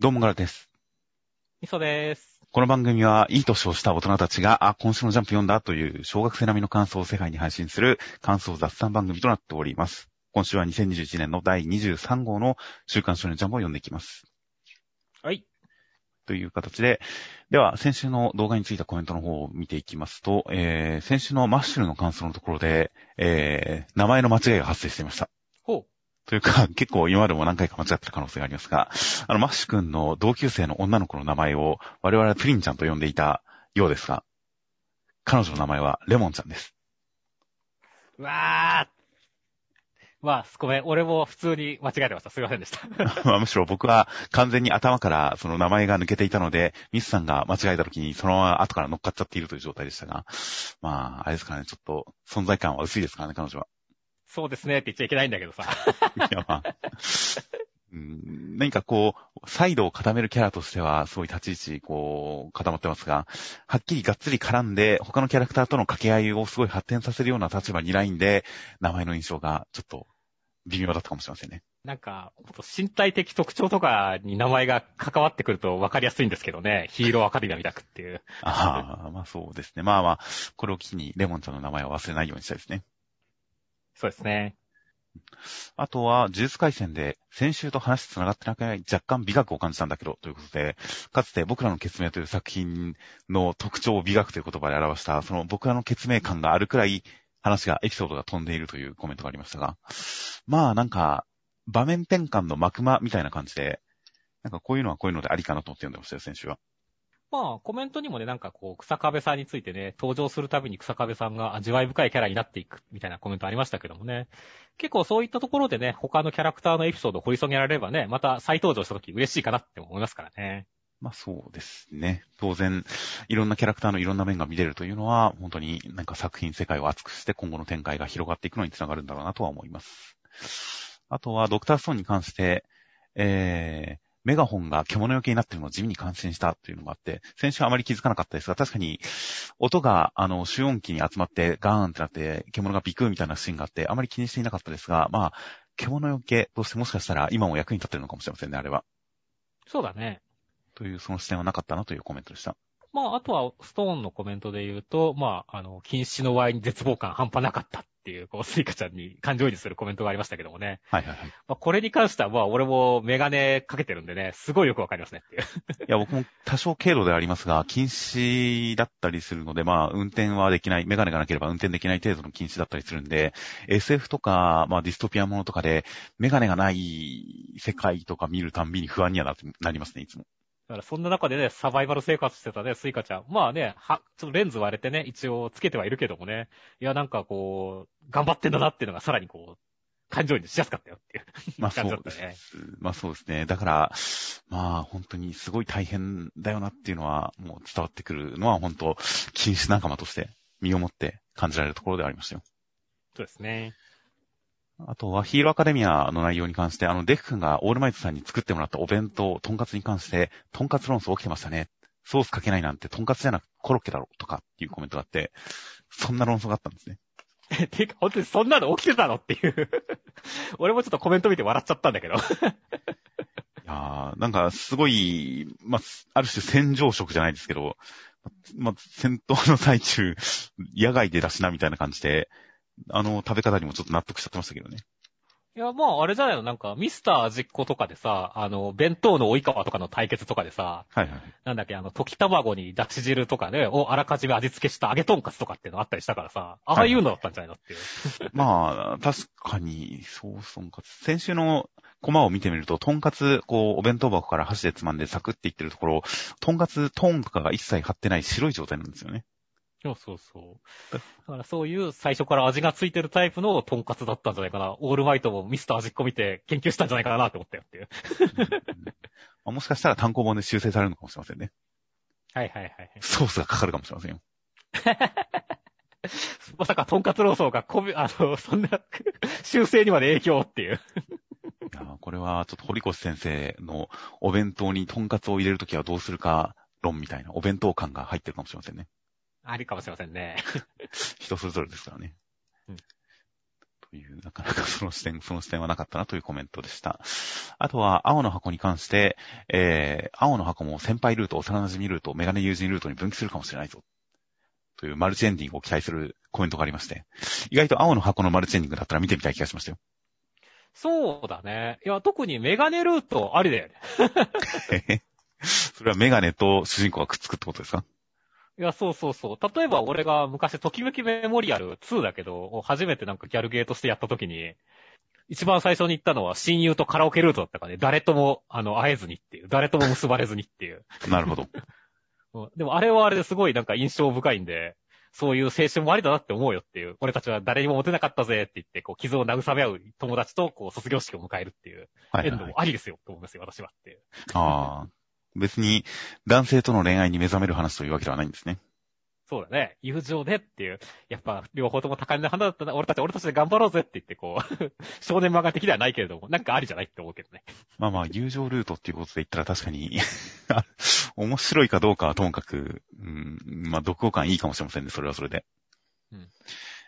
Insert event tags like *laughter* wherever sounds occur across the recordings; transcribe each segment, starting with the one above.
どうもガラです。みそです。この番組は、いい年をした大人たちが、あ、今週のジャンプ読んだという小学生並みの感想を世界に配信する感想雑談番組となっております。今週は2021年の第23号の週刊少年ジャンプを読んでいきます。はい。という形で、では、先週の動画についたコメントの方を見ていきますと、えー、先週のマッシュルの感想のところで、えー、名前の間違いが発生していました。ほというか、*laughs* 結構今までも何回か間違ってる可能性がありますが、あの、マッシュ君の同級生の女の子の名前を我々はプリンちゃんと呼んでいたようですが、彼女の名前はレモンちゃんです。う。うわー。まあ、ごめん。俺も普通に間違えてました。すいませんでした。*laughs* まあむしろ僕は完全に頭からその名前が抜けていたので、ミスさんが間違えた時にそのまま後から乗っかっちゃっているという状態でしたが、まあ、あれですかね、ちょっと存在感は薄いですからね、彼女は。そうですねって言っちゃいけないんだけどさ。*laughs* いや、まあ、うん何かこう、サイドを固めるキャラとしては、すごい立ち位置、こう、固まってますが、はっきりがっつり絡んで、他のキャラクターとの掛け合いをすごい発展させるような立場にないんで、名前の印象がちょっと微妙だったかもしれませんね。なんか、身体的特徴とかに名前が関わってくると分かりやすいんですけどね。ヒーローアカデミアみたくっていう。ああ、まあそうですね。まあまあ、これを機にレモンちゃんの名前を忘れないようにしたいですね。そうですね。あとは、呪術回戦で、先週と話繋がってなくない若干美学を感じたんだけど、ということで、かつて僕らの決明という作品の特徴を美学という言葉で表した、その僕らの決明感があるくらい話が、エピソードが飛んでいるというコメントがありましたが、まあなんか、場面転換の幕間みたいな感じで、なんかこういうのはこういうのでありかなと思って読んでましたよ、先週は。まあ、コメントにもね、なんかこう、草壁さんについてね、登場するたびに草壁さんが味わい深いキャラになっていく、みたいなコメントありましたけどもね。結構そういったところでね、他のキャラクターのエピソードを掘り下げられればね、また再登場した時嬉しいかなって思いますからね。まあそうですね。当然、いろんなキャラクターのいろんな面が見れるというのは、本当になんか作品世界を厚くして今後の展開が広がっていくのにつながるんだろうなとは思います。あとは、ドクターストーンに関して、えー、メガホンが獣よけになっているのを地味に感心したというのがあって、先週あまり気づかなかったですが、確かに、音が、あの、集音機に集まって、ガーンってなって、獣がビクーみたいなシーンがあって、あまり気にしていなかったですが、まあ、獣よけとしてもしかしたら今も役に立ってるのかもしれませんね、あれは。そうだね。という、その視点はなかったなというコメントでした。まあ、あとは、ストーンのコメントで言うと、まあ、あの、近視のワイに絶望感半端なかったっていう、こう、スイカちゃんに感情移入するコメントがありましたけどもね。はいはいはい。まあ、これに関しては、まあ、俺もメガネかけてるんでね、すごいよくわかりますねっていう。いや、僕も多少軽度ではありますが、近視だったりするので、まあ、運転はできない、メガネがなければ運転できない程度の近視だったりするんで、SF とか、まあ、ディストピアものとかで、メガネがない世界とか見るたんびに不安にはなりますね、いつも。だからそんな中でね、サバイバル生活してたね、スイカちゃん。まあね、は、ちょっとレンズ割れてね、一応つけてはいるけどもね。いや、なんかこう、頑張ってんだなっていうのがさらにこう、感情移入しやすかったよっていう。まあ、そ感じだったうですね。まあ、そうですね。だから、まあ、本当にすごい大変だよなっていうのは、もう伝わってくるのは、本当禁止仲間として、身をもって感じられるところではありましたよ。そうですね。あとはヒーローアカデミアの内容に関して、あの、デフ君がオールマイトさんに作ってもらったお弁当、トンカツに関して、トンカツ論争起きてましたね。ソースかけないなんてトンカツじゃなくコロッケだろ、とかっていうコメントがあって、そんな論争があったんですね。てか、本当にそんなの起きてたのっていう。*laughs* 俺もちょっとコメント見て笑っちゃったんだけど。*laughs* いやーなんかすごい、まあ、ある種戦場食じゃないですけど、まあ、戦闘の最中、野外で出しなみたいな感じで、あの食べ方にもちょっと納得しちゃってましたけどね。いや、まあ、あれじゃないの？なんか、ミスター味っ子とかでさ、あの、弁当の追い川とかの対決とかでさ、はいはい。なんだっけ、あの、溶き卵にだし汁とかね、をあらかじめ味付けした揚げとんかつとかっていうのあったりしたからさ、ああいうのだったんじゃないのっていう。まあ、確かに、そう、とんかつ。先週のコマを見てみると、とんかつ、こう、お弁当箱から箸でつまんでサクっていってるところ、とんかつ、トーンとかが一切張ってない白い状態なんですよね。そうそうそう。*laughs* だからそういう最初から味がついてるタイプのトンカツだったんじゃないかな。オールマイトもミスター味っ子見て研究したんじゃないかなって思ったよっていう。まあもしかしたら単行本で修正されるのかもしれませんね。はいはいはいはい。ソースがかかるかもしれませんよ。*laughs* まさかトンカツローソーがこび、あの、そんな、修正にまで影響っていう。いやーこれはちょっと堀越先生のお弁当にとんかつを入れるときはどうするか論みたいなお弁当感が入ってるかもしれませんね。ありかもしれませんね。*laughs* 人それぞれですからね。うんとという、なかなかその視点、その視点はなかったなというコメントでした。あとは、青の箱に関して、えー、青の箱も先輩ルート、幼馴染ルート、メガネ友人ルートに分岐するかもしれないぞ。というマルチエンディングを期待するコメントがありまして、意外と青の箱のマルチエンディングだったら見てみたい気がしましたよ。そうだね。いや、特にメガネルートありだよね。それはメガネと主人公がくっつくってことですか？いや、そうそうそう。例えば俺が昔、ときめきメモリアル2だけど、初めてなんかギャルゲーとしてやった時に、一番最初に行ったのは親友とカラオケルートだったからね、誰とも、あの、会えずにっていう、誰とも結ばれずにっていう。*laughs* なるほど。うんでもあれはあれですごいなんか印象深いんで、そういう青春もありだなって思うよっていう、俺たちは誰にもモテなかったぜって言って、こう、傷を慰め合う友達と、こう、卒業式を迎えるっていう、エンドはいはいもありですよ、と思うんですよ、私はっていう。ああ。別に男性との恋愛に目覚める話というわけではないんですね。そうだね。友情でっていう。やっぱ、両方とも高嶺の花だったな。俺たち、俺たちで頑張ろうぜって言って、こう、*laughs* 少年漫画的ではないけれども、なんかありじゃないって思うけどね。まあまあ、友情ルートっていうことで言ったら確かに、*laughs* 面白いかどうかはともかく、うん、まあ、読後感いいかもしれませんね、それはそれで。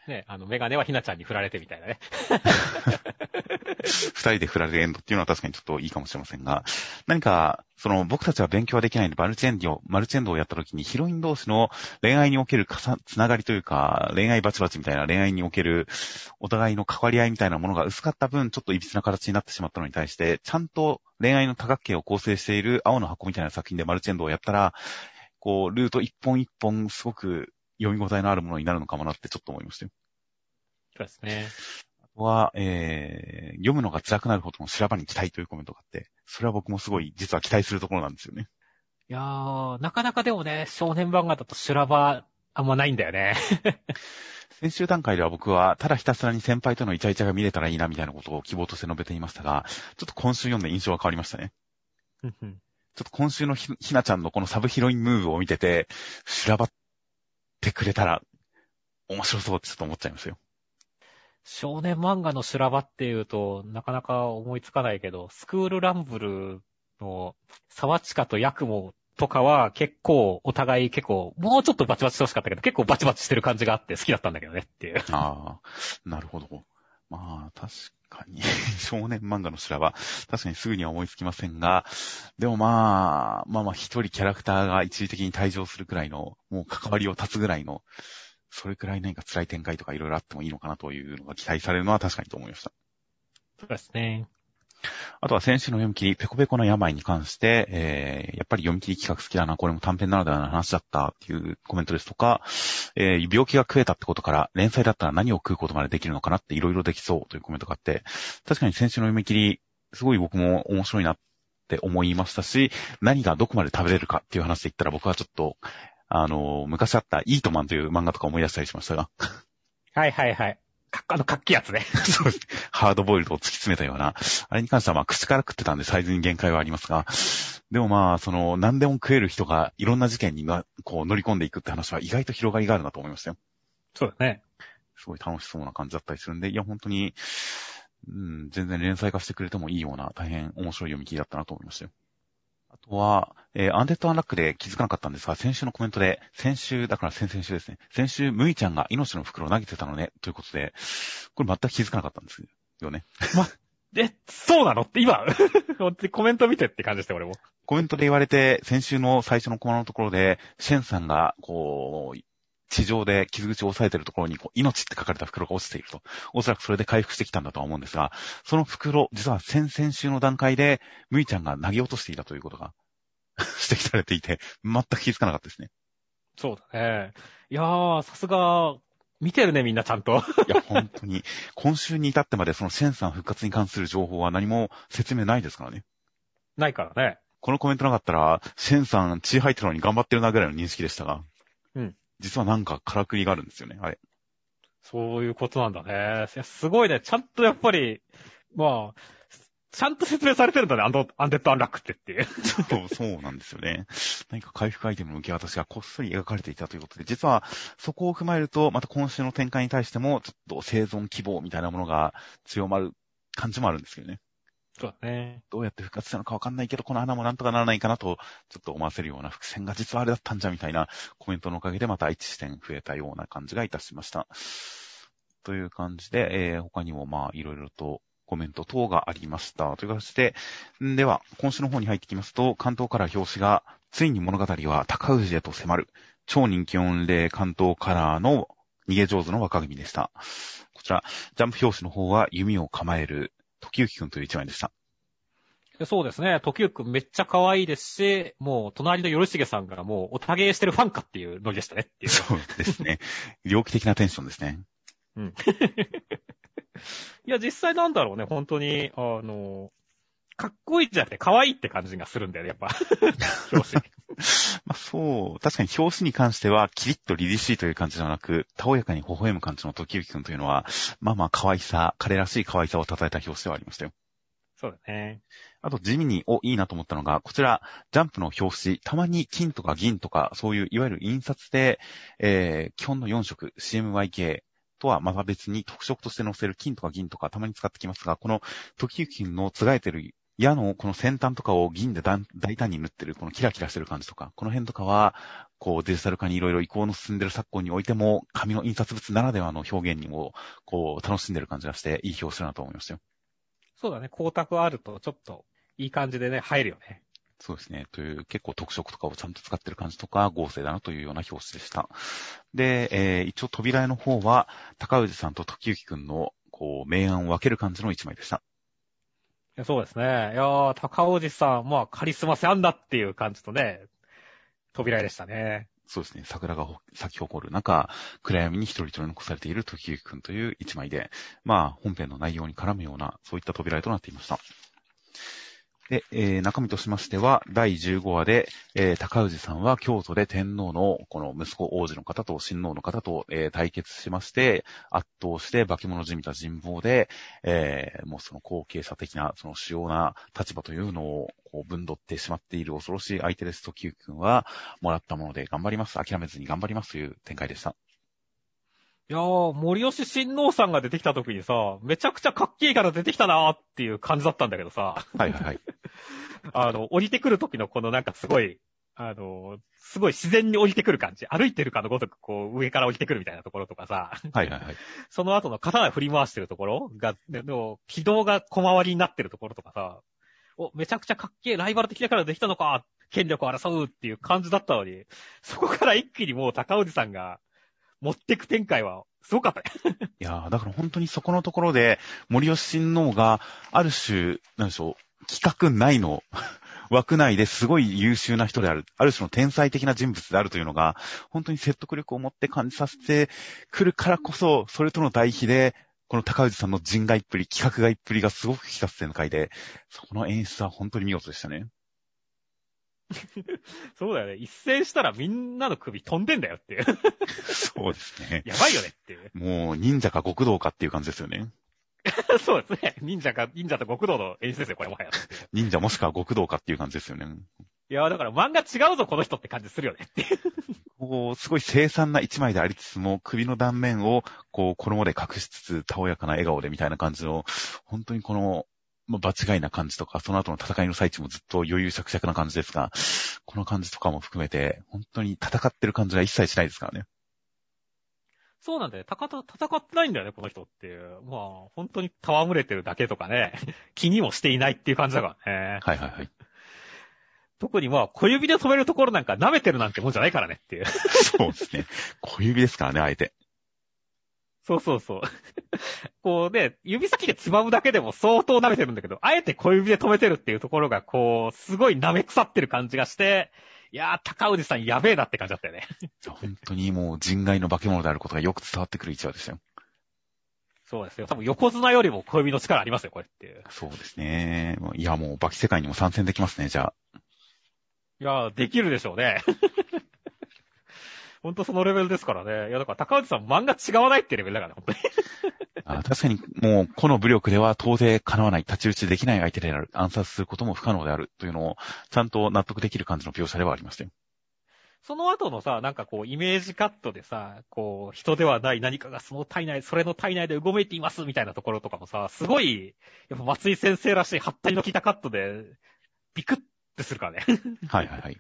ね、あの、メガネはひなちゃんに振られてみたいなね。*laughs* 二人で振られるエンドっていうのは確かにちょっといいかもしれませんが、何か、その、僕たちは勉強はできないんで、マルチエンドを、マルチエンドをやった時にヒロイン同士の恋愛におけるかさつながりというか、恋愛バチバチみたいな恋愛におけるお互いの関わり合いみたいなものが薄かった分、ちょっと歪な形になってしまったのに対して、ちゃんと恋愛の多角形を構成している青の箱みたいな作品でマルチエンドをやったら、こう、ルート一本一本すごく読み応えのあるものになるのかもなってちょっと思いましたよ。そうですね。あとは、えー、読むのが辛くなるほどの修羅場に期待というコメントがあって、それは僕もすごい実は期待するところなんですよね。いやー、なかなかでもね、少年漫画だと修羅場、あんまないんだよね。*laughs* 先週段階では僕は、ただひたすらに先輩とのイチャイチャが見れたらいいなみたいなことを希望として述べていましたが、ちょっと今週読んで印象が変わりましたね。ちょっと今週のひひなちゃんのこのサブヒロインムーブを見てて、修羅場ってくれたら、面白そうってちょっと思っちゃいますよ。少年漫画の修羅場っていうと、なかなか思いつかないけど、スクールランブルの沢地下とヤクモとかは結構お互い結構、もうちょっとバチバチしてほしかったけど、結構バチバチしてる感じがあって好きだったんだけどねっていう。ああ、なるほど。まあ、確かに、*laughs* 少年漫画の修羅は、確かにすぐには思いつきませんが、でもまあ、まあまあ一人キャラクターが一時的に退場するくらいの、もう関わりを立つぐらいの、それくらい何か辛い展開とかいろいろあってもいいのかなというのが期待されるのは確かにと思いました。そうですね。あとは先週の読み切り、ペコペコの病に関して、えー、やっぱり読み切り企画好きだな、これも短編ならではの話だったっていうコメントですとか、えー、病気が食えたってことから、連載だったら何を食うことまでできるのかなっていろいろできそうというコメントがあって、確かに先週の読み切り、すごい僕も面白いなって思いましたし、何がどこまで食べれるかっていう話で言ったら僕はちょっと、あの昔あったイートマンという漫画とか思い出したりしましたが、はいはいはい。かあの、かっきいやつね。*laughs* そうです。ハードボイルドを突き詰めたような、あれに関してはまあ口から食ってたんでサイズに限界はありますが、でもまあ、その、何でも食える人がいろんな事件にな、こう乗り込んでいくって話は意外と広がりがあるなと思いましたよ。そうだね。すごい楽しそうな感じだったりするんで、いや本当に、うん、全然連載化してくれてもいいような大変面白い読み切りだったなと思いましたよ。あとは、えーアンデッドアンラックで気づかなかったんですが、先週のコメントで、先週、だから先々週ですね。先週、ムイちゃんが命の袋を投げてたのね、ということで、これ全く気づかなかったんですよね。え、そうなのって今、コメント見てって感じして、俺も。コメントで言われて、先週の最初のコマのところで、シェンさんが、こう、地上で傷口を押さえてるところに、こう、命って書かれた袋が落ちていると。おそらくそれで回復してきたんだとは思うんですが、その袋、実は先々週の段階で、ムイちゃんが投げ落としていたということが *laughs* 指摘されていて、全く気づかなかったですね。そうだね。いやー、さすが、見てるね、みんなちゃんと。いや、本当に、今週に至ってまでそのシェンさん復活に関する情報は何も説明ないですからね。ないからね。このコメントなかったら、シェンさん血入ってるのに頑張ってるなぐらいの認識でしたが、うん。実はなんかからくりがあるんですよね、あれ。そういうことなんだね。すごいね。ちゃんとやっぱり、まあ、ちゃんと説明されてるんだね、アンド、アンデッドアンラックってっていう。そう、そうなんですよね。何か回復アイテムの受け渡しがこっそり描かれていたということで、実はそこを踏まえると、また今週の展開に対しても、ちょっと生存希望みたいなものが強まる感じもあるんですけどね。そうだね。どうやって復活したのかわかんないけど、この穴もなんとかならないかなと、ちょっと思わせるような伏線が実はあれだったんじゃみたいなコメントのおかげでまた一視点増えたような感じがいたしました。という感じで、えー、他にもまあ、いろいろとコメント等がありました。という形で、では、今週の方に入ってきますと、関東から表紙が、ついに物語は高氏へと迫る、超人気御礼関東カラーの逃げ上手の若組でした。こちら、ジャンプ表紙の方は弓を構える、時行くんという一枚でした。そうですね。時行くんめっちゃ可愛いですし、もう隣のよろしげさんがもうおたげしてるファンかっていうノリでしたねっていう。そうですね。猟奇的なテンションですね。うん。*laughs* いや、実際なんだろうね、本当に、あの、かっこいいじゃなくて可愛いって感じがするんだよね、やっぱ。表紙。*laughs* まあそう、確かに表紙に関しては、キリッと凛々しいという感じではなく、たおやかに微笑む感じの時行くんというのは、まあまあ可愛さ、彼らしい可愛さを称えた表紙ではありましたよ。そうだね。あと地味に、お、いいなと思ったのが、こちら、ジャンプの表紙、たまに金とか銀とか、そういういわゆる印刷で、えー、基本の4色、CMYK、とはまた別に特色として載せる金とか銀とかたまに使ってきますが、この時行金のつがえてる矢のこの先端とかを銀で大胆に塗ってるこのキラキラしてる感じとか、この辺とかは、こうデジタル化にいろいろ移行の進んでる昨今においても、紙の印刷物ならではの表現にも、こう楽しんでる感じがして、いい表紙だなと思いましたよ。そうだね、光沢あるとちょっといい感じでね、入るよね。そうですね。という結構特色とかをちゃんと使ってる感じとか合成だなというような表紙でした。で、えー、一応扉絵の方は、高氏さんと時行くんの、こう、明暗を分ける感じの一枚でした。そうですね。いやー、高氏さん、まあ、カリスマ性あんだっていう感じとね、扉でしたね。そうですね。桜が咲き誇る中、暗闇に一人一人残されている時行くんという一枚で、まあ、本編の内容に絡むような、そういった扉絵となっていました。で、えー、中身としましては、第15話で、えー、高氏さんは京都で天皇の、この息子王子の方と親王の方と、えー、対決しまして、圧倒して化け物じみた人望で、えー、もうその後継者的な、その主要な立場というのを、こう、分取ってしまっている恐ろしい相手ですと、キ君は、もらったもので頑張ります。諦めずに頑張りますという展開でした。いやー、森吉親王さんが出てきた時にさ、めちゃくちゃかっけえから出てきたなーっていう感じだったんだけどさ。はいはいはい。*laughs* あの、降りてくる時のこのなんかすごい、あの、すごい自然に降りてくる感じ。歩いてるかのごとくこう上から降りてくるみたいなところとかさ。はいはいはい。*laughs* その後の刀振り回してるところが、の軌道が小回りになってるところとかさ。お、めちゃくちゃかっけえライバル的だからできたのか権力を争うっていう感じだったのに、そこから一気にもう高氏さんが、持ってく展開は、すごかったね。*laughs* いやー、だから本当にそこのところで、森吉親王が、ある種、なんでしょう、企画内の *laughs* 枠内ですごい優秀な人である、ある種の天才的な人物であるというのが、本当に説得力を持って感じさせてくるからこそ、それとの対比で、この高氏さんの人外っぷり、企画外っぷりがすごく引き立つ展開で、そこの演出は本当に見事でしたね。*laughs* そうだよね。一戦したらみんなの首飛んでんだよっていう。そうですね。*laughs* やばいよねっていう。もう、忍者か極道かっていう感じですよね。*laughs* そうですね。忍者か、忍者と極道の演出ですよ、これもはや。忍者もしくは極道かっていう感じですよね。いや、だから漫画違うぞ、この人って感じするよね。こう、すごい凄惨な一枚でありつつも、首の断面を、こう、衣で隠しつつ、たおやかな笑顔でみたいな感じの、本当にこの、まあ、場違いな感じとか、その後の戦いの最中もずっと余裕しゃくしゃくな感じですが、この感じとかも含めて、本当に戦ってる感じが一切しないですからね。そうなんだよ。戦ってないんだよね、この人っていう。まあ、本当に戯れてるだけとかね、*laughs* 気にもしていないっていう感じだからね。はいはいはい。特にまあ、小指で止めるところなんか舐めてるなんてもんじゃないからねっていう。*laughs* そうですね。小指ですからね、あえて。そうそうそう。*laughs* こうね、指先でつまむだけでも相当舐めてるんだけど、あえて小指で止めてるっていうところが、こう、すごい舐め腐ってる感じがして、いやー、高氏さんやべえなって感じだったよね。本当にもう人外の化け物であることがよく伝わってくる一話でしたよ。そうですよ。多分横綱よりも小指の力ありますよ、これっていう。そうですね。いや、もう、化け世界にも参戦できますね、じゃあ。いやー、できるでしょうね。ほんとそのレベルですからね。いや、だから高内さん漫画違わないってレベルだから、本当に。*laughs* あ確かに、もう、この武力では到底叶わない、立ち打ちできない相手である、暗殺することも不可能であるというのを、ちゃんと納得できる感じの描写ではありましたよ。その後のさ、なんかこう、イメージカットでさ、こう、人ではない何かがその体内、それの体内でうごめいていますみたいなところとかもさ、すごい、やっぱ松井先生らしい、はったりの効いたカットで、ビクッてするからね。はいはいはい。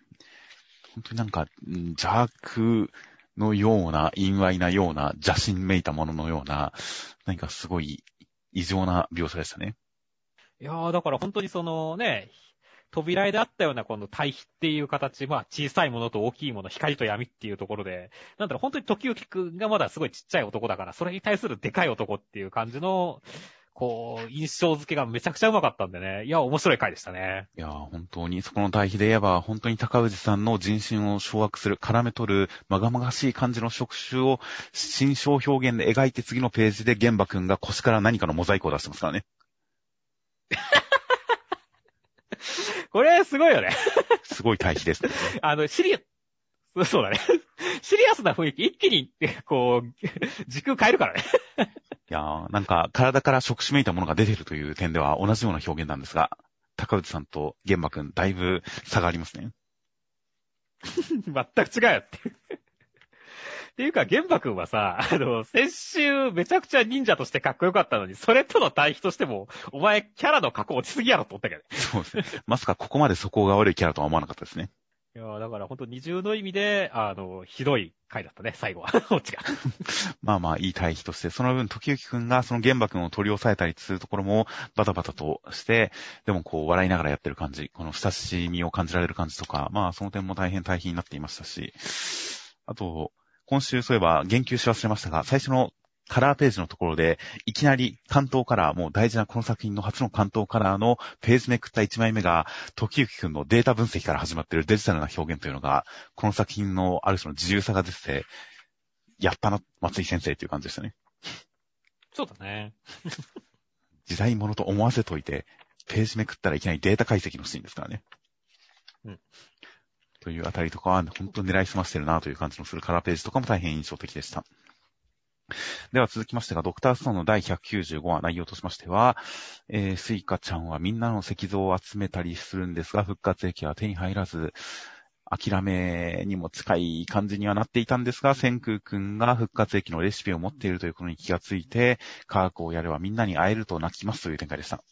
本当になんか、邪悪のような、陰猥なような、邪神めいたもののような、何かすごい異常な描写でしたね。いやー、だから本当にそのね、扉絵であったようなこの対比っていう形、まあ小さいものと大きいもの、光と闇っていうところで、なんだろう、本当に時行くんがまだすごいちっちゃい男だから、それに対するでかい男っていう感じの、こう、印象付けがめちゃくちゃうまかったんでね。いや、面白い回でしたね。いや、本当に、そこの対比で言えば、本当に高氏さんの人心を掌握する、絡め取る、まがまがしい感じの触手を、心象表現で描いて次のページで玄馬くんが腰から何かのモザイクを出してますからね。*laughs* これ、すごいよね。すごい対比です、ね。*laughs* あの、シリア、そうだね。シリアスな雰囲気、一気に、こう、時空変えるからね。いやー、なんか、体から触手めいたものが出てるという点では同じような表現なんですが、高内さんと玄馬くん、だいぶ差がありますね。*laughs* 全く違うよって。*laughs* っていうか、玄馬くんはさ、あの、先週めちゃくちゃ忍者としてかっこよかったのに、それとの対比としても、お前キャラの加工落ちすぎやろと思ったけど。そうですね。まさかここまで素行が悪いキャラとは思わなかったですね。いやだからほんと二重の意味で、あの、ひどい回だったね、最後は。*laughs* こっちが。*laughs* まあまあ、いい対比として、その分、時行くんがその玄馬くんを取り押さえたりするところも、バタバタとして、でもこう、笑いながらやってる感じ、この親しみを感じられる感じとか、まあ、その点も大変対比になっていましたし、あと、今週そういえば言及し忘れましたが、最初のカラーページのところで、いきなり関東カラー、もう大事なこの作品の初の関東カラーのページめくった1枚目が、時行くんのデータ分析から始まっているデジタルな表現というのが、この作品のある種の自由さが出て、やったな、松井先生という感じでしたね。そうだね。時代物と思わせといて、ページめくったらいきなりデータ解析のシーンですからね。うん。というあたりとかは、本当に狙いすましてるなという感じのするカラーページとかも大変印象的でした。では続きましてが、ドクターストーンの第195話内容としましては、えー、スイカちゃんはみんなの石像を集めたりするんですが、復活液は手に入らず、諦めにも近い感じにはなっていたんですが、千空くんが復活液のレシピを持っているということに気がついて、科学をやればみんなに会えると泣きますという展開でした。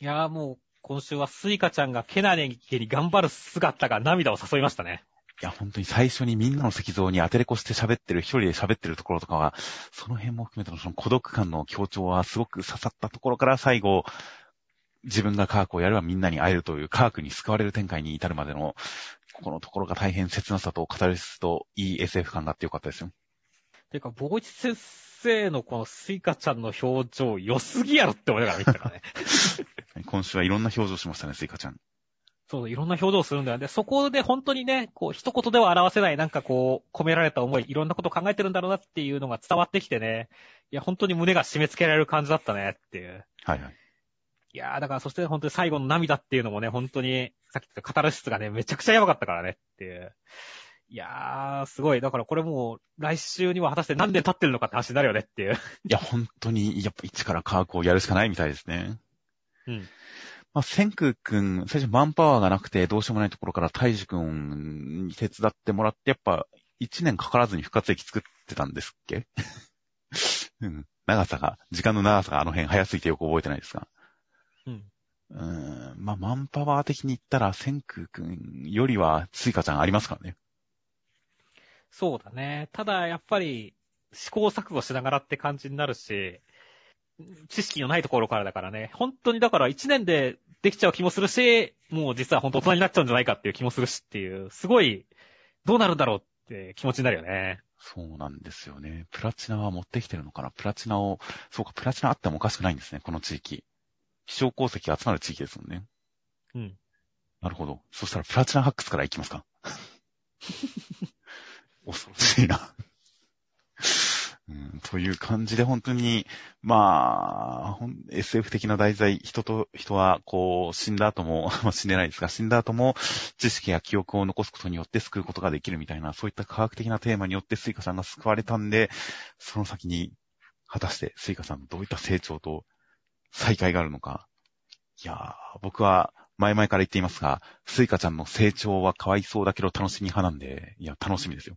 いやーもう、今週はスイカちゃんがケナネゲに頑張る姿が涙を誘いましたね。いや、本当に最初にみんなの石像にアテレコして喋ってる、一人で喋ってるところとかは、その辺も含めてのその孤独感の強調はすごく刺さったところから最後、自分が科学をやればみんなに会えるという科学に救われる展開に至るまでの、ここのところが大変切なさとカタルシスといい SF 感があってよかったですよ。てか、 Boichi 先生のこのスイカちゃんの表情良すぎやろって思いながら見たからね。*laughs* 今週はいろんな表情しましたね、スイカちゃん。そう、いろんな表情するんだよね。そこで本当にね、こう、一言では表せない、なんかこう、込められた思い、いろんなこと考えてるんだろうなっていうのが伝わってきてね。いや、本当に胸が締め付けられる感じだったねっていう。はいはい。いやー、だからそして本当に最後の涙っていうのもね、本当に、さっき言ったカタルシスがね、めちゃくちゃやばかったからねっていう。いやー、すごい。だからこれもう、来週には果たして何年経ってるのかって話になるよねっていう。いや、本当に、やっぱ一から科学をやるしかないみたいですね。うん。まあ、千空くん、最初マンパワーがなくてどうしようもないところから大樹くんに手伝ってもらって、やっぱ一年かからずに復活液作ってたんですっけ？*laughs* うん。長さが、時間の長さがあの辺早すぎてよく覚えてないですが。うん。うん。まあ、マンパワー的に言ったら、千空くんよりは、スイカちゃんありますからね。そうだね。ただ、やっぱり、試行錯誤しながらって感じになるし、知識のないところからだからね。本当にだから一年でできちゃう気もするし、もう実は本当大人になっちゃうんじゃないかっていう気もするしっていう、すごい、どうなるんだろうって気持ちになるよね。そうなんですよね。プラチナは持ってきてるのかな？プラチナを、そうか、プラチナあってもおかしくないんですね、この地域。希少鉱石集まる地域ですもんね。うん。なるほど。そしたらプラチナ発掘から行きますか？*laughs* 恐ろしいなうん、という感じで本当に、まあ、SF 的な題材、人と人は、こう、死んだ後も、*laughs* 死んでないですが、死んだ後も知識や記憶を残すことによって救うことができるみたいな、そういった科学的なテーマによってスイカさんが救われたんで、その先に、果たしてスイカさんどういった成長と再会があるのか。いやー、僕は前々から言っていますが、スイカちゃんの成長はかわいそうだけど楽しみ派なんで、いや、楽しみですよ。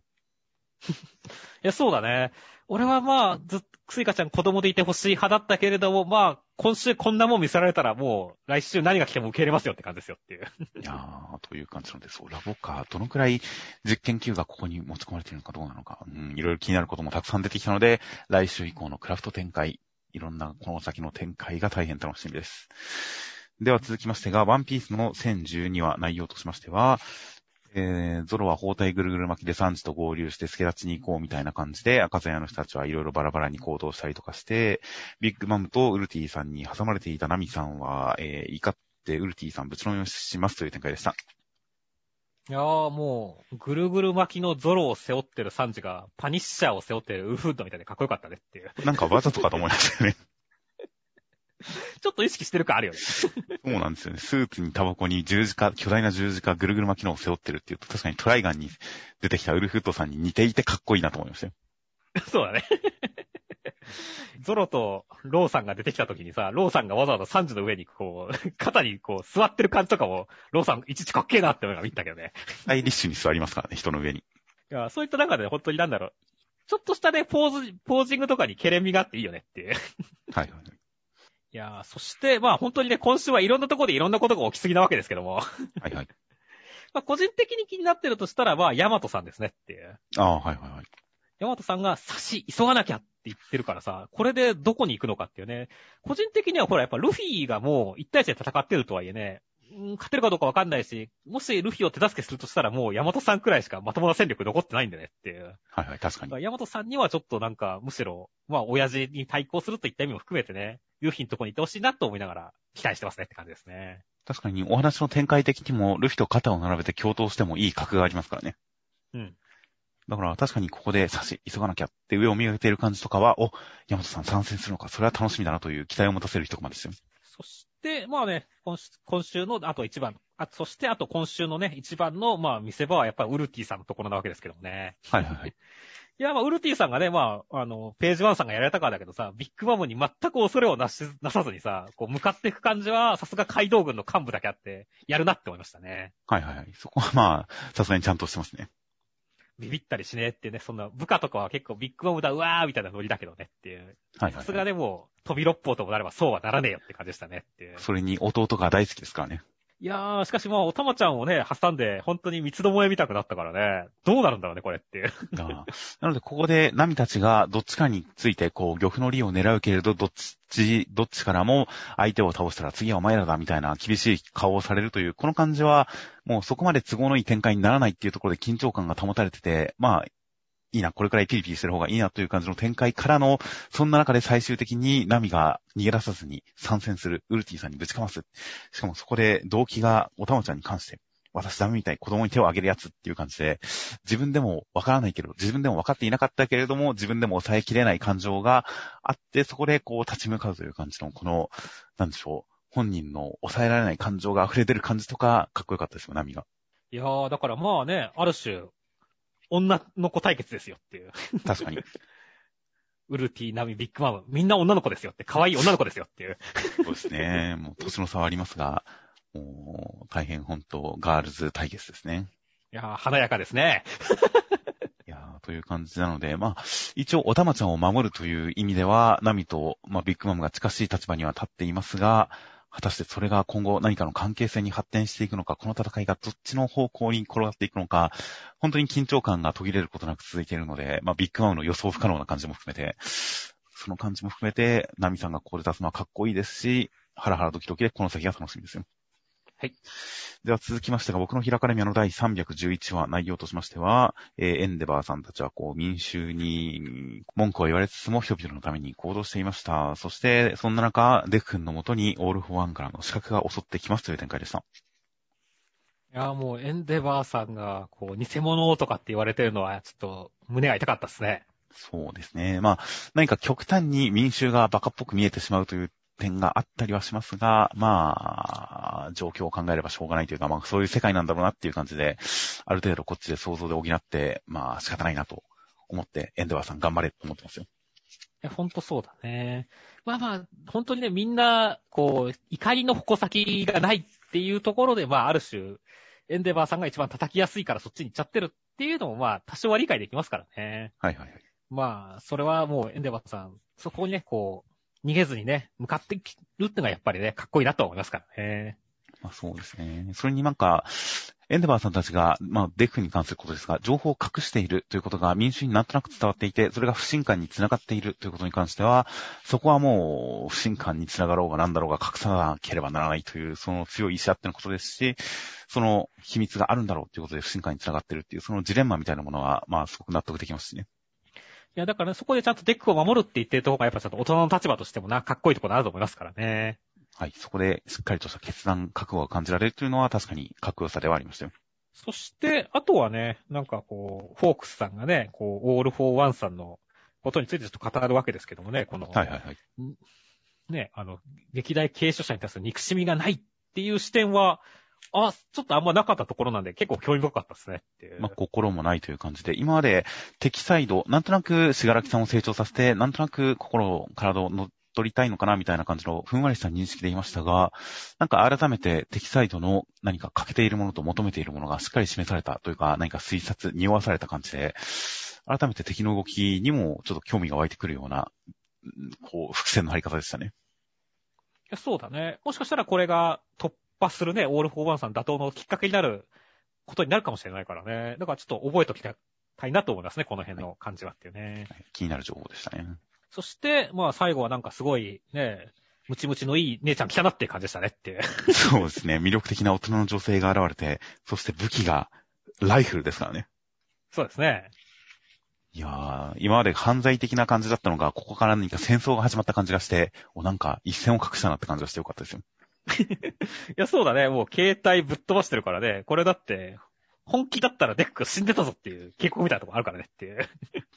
*laughs* いや、そうだね。俺はまあ、ずっと、スイカちゃん子供でいてほしい派だったけれども、まあ、今週こんなもん見せられたらもう、来週何が来ても受け入れますよって感じですよっていう。いやー、という感じなので、そう、ラボか、どのくらい実験級がここに持ち込まれているのかどうなのか、うん、いろいろ気になることもたくさん出てきたので、来週以降のクラフト展開、いろんなこの先の展開が大変楽しみです。では続きましてが、ワンピースの1012話内容としましては、えー、ゾロは包帯ぐるぐる巻きでサンジと合流して助立ちに行こうみたいな感じで、赤座屋の人たちはいろいろバラバラに行動したりとかして、ビッグマムとウルティさんに挟まれていたナミさんは、えー、怒ってウルティさんぶちのめしますという展開でした。いやーもう、ぐるぐる巻きのゾロを背負ってるサンジが、パニッシャーを背負ってるウルフッドみたいでかっこよかったねっていう。なんかわざとかと思いましたよね。*laughs* ちょっと意識してる感あるよね。*laughs* そうなんですよね。スーツにタバコに十字架、巨大な十字架ぐるぐる巻きのを背負ってるっていうと、確かにトライガンに出てきたウルフッドさんに似ていてかっこいいなと思いましたよ。*laughs* そうだね。ゾロとローさんが出てきた時にさ、ローさんがわざわざサンジの上にこう、肩にこう座ってる感じとかも、ローさんいちいちかっけえなって思いが見たけどね。スタイリッシュに座りますからね、人の上に。いや、そういった中で本当になんだろう。ちょっとしたね、ポーズ、ポージングとかにケレン味があっていいよねっていう。はいはい。いやー、そして、まあ本当にね、今週はいろんなところでいろんなことが起きすぎなわけですけども。はいはい。*laughs* まあ個人的に気になってるとしたら、まあ、ヤマトさんですねっていう。ああ、はいはいはい。ヤマトさんが差し、急がなきゃって言ってるからさ、これでどこに行くのかっていうね。個人的にはほら、やっぱルフィがもう1対1で戦ってるとはいえね、うん勝てるかどうかわかんないし、もしルフィを手助けするとしたらもうヤマトさんくらいしかまともな戦力残ってないんだねっていう。はいはい、確かに。ヤマトさんにはちょっとなんか、むしろ、まあ、親父に対抗するといった意味も含めてね、ルフィのとこに行ってほしいなと思いながら、期待してますねって感じですね。確かにお話の展開的にも、ルフィと肩を並べて共闘してもいい格がありますからね。うん。だから確かにここで差し、急がなきゃって上を見上げている感じとかは、お、ヤマトさん参戦するのか、それは楽しみだなという期待を持たせる一コマですよ。そして、まあね、今週今週の、あと一番、あ、そしてあと今週のね、一番の、まあ見せ場はやっぱりウルティさんのところなわけですけどもね。はいはいはい。いや、まあ、ウルティさんがね、まあ、あの、ページワンさんがやられたからだけどさ、ビッグマムに全く恐れをなし、なさずにさ、こう、向かっていく感じは、さすが街道軍の幹部だけあって、やるなって思いましたね。はいはいはい。そこはまあ、さすがにちゃんとしてますね。ビビったりしねえってね、そんな、部下とかは結構ビッグマムだ、うわーみたいなノリだけどねっていう。はいはい、さすがでも、飛び六方ともなればそうはならねえよって感じでしたねっていう。それに弟が大好きですからね。いやー、しかしまあ、おたまちゃんをね、挟んで、本当に三つどもえ見たくなったからね、どうなるんだろうね、これっていう。なので、ここで、ナミたちがどっちかについて、こう、漁夫の利を狙うけれど、どっち、どっちからも相手を倒したら次はお前らだ、みたいな厳しい顔をされるという、この感じは、もうそこまで都合のいい展開にならないっていうところで緊張感が保たれてて、まあ、いいな、これくらいピリピリしてる方がいいなという感じの展開からの、そんな中で最終的にナミが逃げ出さずに参戦する、ウルティさんにぶちかます。しかもそこで動機がおたまちゃんに関して、私ダメみたい、子供に手を挙げるやつっていう感じで、自分でもわからないけど、自分でも分かっていなかったけれども、自分でも抑えきれない感情があって、そこでこう立ち向かうという感じの、この、なんでしょう、本人の抑えられない感情が溢れ出る感じとか、かっこよかったですよ、ナミが。いやー、だからまあね、ある種、女の子対決ですよっていう。確かに。*laughs* ウルティ、ナミ、ビッグマム、みんな女の子ですよって、可愛い女の子ですよっていう。そうですね。もう年の差はありますが、もう大変本当、ガールズ対決ですね。いやー、華やかですね。いやーという感じなので、まあ、一応、おたまちゃんを守るという意味では、ナミと、まあ、ビッグマムが近しい立場には立っていますが、果たしてそれが今後何かの関係性に発展していくのか、この戦いがどっちの方向に転がっていくのか、本当に緊張感が途切れることなく続いているので、まあ、ビッグマンの予想不可能な感じも含めて、その感じも含めて、ナミさんがここで出すのはかっこいいですし、ハラハラドキドキでこの先が楽しみですよ。はい。では続きましてが、僕の開かれ宮の第311話内容としましては、えーエンデバーさんたちはこう民衆に文句を言われつつも人々のために行動していました。そして、そんな中、デク君のもとにオールフォーワンからの資格が襲ってきますという展開でした。いやーもう、エンデバーさんが、こう、偽物とかって言われてるのは、ちょっと、胸が痛かったですね。そうですね。まあ、何か極端に民衆がバカっぽく見えてしまうという点があったりはしますが、まあ、状況を考えればしょうがないというか、まあ、そういう世界なんだろうなっていう感じで、ある程度こっちで想像で補って、まあ、仕方ないなと思って、エンデバーさん頑張れと思ってますよ。いや、ほんとそうだね。まあまあ、本当にね、みんな、こう、怒りの矛先がないっていうところで、まあ、ある種、エンデバーさんが一番叩きやすいからそっちに行っちゃってるっていうのも、まあ、多少は理解できますからね。はいはいはい。まあ、それはもうエンデバーさん、そこにね、こう、逃げずにね、向かってきるってのがやっぱりね、かっこいいなと思いますからね。まあそうですね。それになんか、エンデバーさんたちが、まあデフに関することですが、情報を隠しているということが民主になんとなく伝わっていて、それが不信感につながっているということに関しては、そこはもう不信感につながろうが何だろうが隠さなければならないという、その強い意志あってのことですし、その秘密があるんだろうということで不信感につながっているっていう、そのジレンマみたいなものは、まあすごく納得できますしね。いや、だから、ね、そこでちゃんとデクを守るって言ってるところが、やっぱちょっと大人の立場としてもな、かっこいいところあると思いますからね。はい。そこでしっかりとした決断、覚悟が感じられるというのは確かにかっこよさではありましたよ。そして、あとはね、なんかこう、ホークスさんがね、こう、オールフォーワンさんのことについてちょっと語るわけですけどもね、この、はいはいはい。ね、あの、歴代継承者に対する憎しみがないっていう視点は、あ、ちょっとあんまなかったところなんで結構興味深かったですねっていう。まあ、心もないという感じで、今まで敵サイド、なんとなく死柄木さんを成長させて、なんとなく心、体を乗っ取りたいのかなみたいな感じのふんわりした認識でいましたが、なんか改めて敵サイドの何か欠けているものと求めているものがしっかり示されたというか、何か推察、匂わされた感じで、改めて敵の動きにもちょっと興味が湧いてくるような、こう、伏線の張り方でしたね。そうだね。もしかしたらこれが突破するね、オール・フォー・ワンさん打倒のきっかけになることになるかもしれないからね。だからちょっと覚えときたいなと思いますね、この辺の感じはっていうね。はい、気になる情報でしたね。そして、まあ最後はなんかすごいね、ムチムチのいい姉ちゃん来たなっていう感じでしたねっていう。*laughs* そうですね。魅力的な大人の女性が現れて、そして武器がライフルですからね。そうですね。いやー、今まで犯罪的な感じだったのが、ここから何か戦争が始まった感じがして、お、なんか一線を隠したなって感じがしてよかったですよ。*laughs* いや、そうだね。もう携帯ぶっ飛ばしてるからね。これだって、本気だったらデク死んでたぞっていう警告みたいなとこあるからねっていう。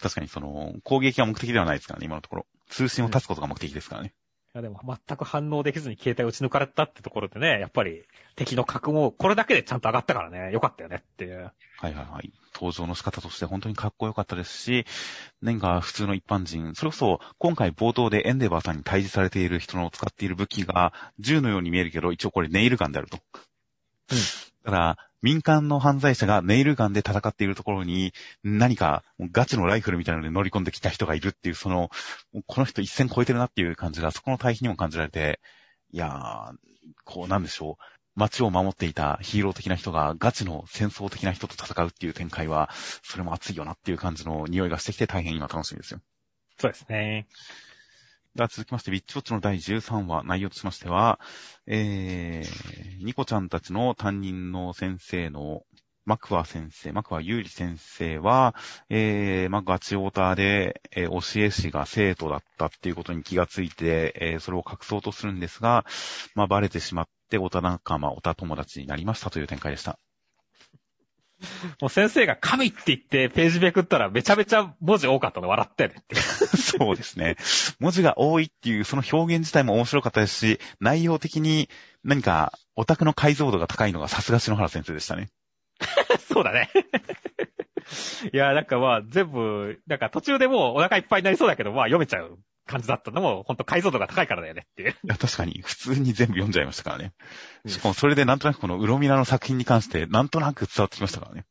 確かにその、攻撃が目的ではないですからね、今のところ。通信を断つことが目的ですからね。いやでも全く反応できずに携帯を打ち抜かれたってところでね、やっぱり敵の格もこれだけでちゃんと上がったからね、よかったよねっていう。はいはいはい。登場の仕方として本当にかっこよかったですし、何か普通の一般人、それこそ今回冒頭でエンデバーさんに対峙されている人の使っている武器が銃のように見えるけど、一応これネイルガンであると。うん。だから、民間の犯罪者がネイルガンで戦っているところに、何かガチのライフルみたいなので乗り込んできた人がいるっていう、その、この人一線超えてるなっていう感じが、そこの対比にも感じられて、いやー、こうなんでしょう。街を守っていたヒーロー的な人がガチの戦争的な人と戦うっていう展開は、それも熱いよなっていう感じの匂いがしてきて大変今楽しみですよ。そうですね。では続きまして、ウィッチウォッチの第13話、内容としましては、えー、ニコちゃんたちの担任の先生のマクワ先生、マクワユーリ先生は、えー、まあ、ガチオーターで、えー、教え師が生徒だったっていうことに気がついて、えー、それを隠そうとするんですが、まあ、バレてしまって、オタ仲間、オタ友達になりましたという展開でした。*laughs* もう先生が神って言ってページめくったらめちゃめちゃ文字多かったの笑ったよねって。*laughs* そうですね。文字が多いっていうその表現自体も面白かったですし、内容的に何かオタクの解像度が高いのがさすが篠原先生でしたね。*laughs* そうだね。いや、なんかまあ全部、なんか途中でもうお腹いっぱいになりそうだけど、まあ読めちゃう感じだったのも、ほんと解像度が高いからだよねっていう。いや、確かに、普通に全部読んじゃいましたからね。しかもそれでなんとなくこのウロミラの作品に関して、なんとなく伝わってきましたからね。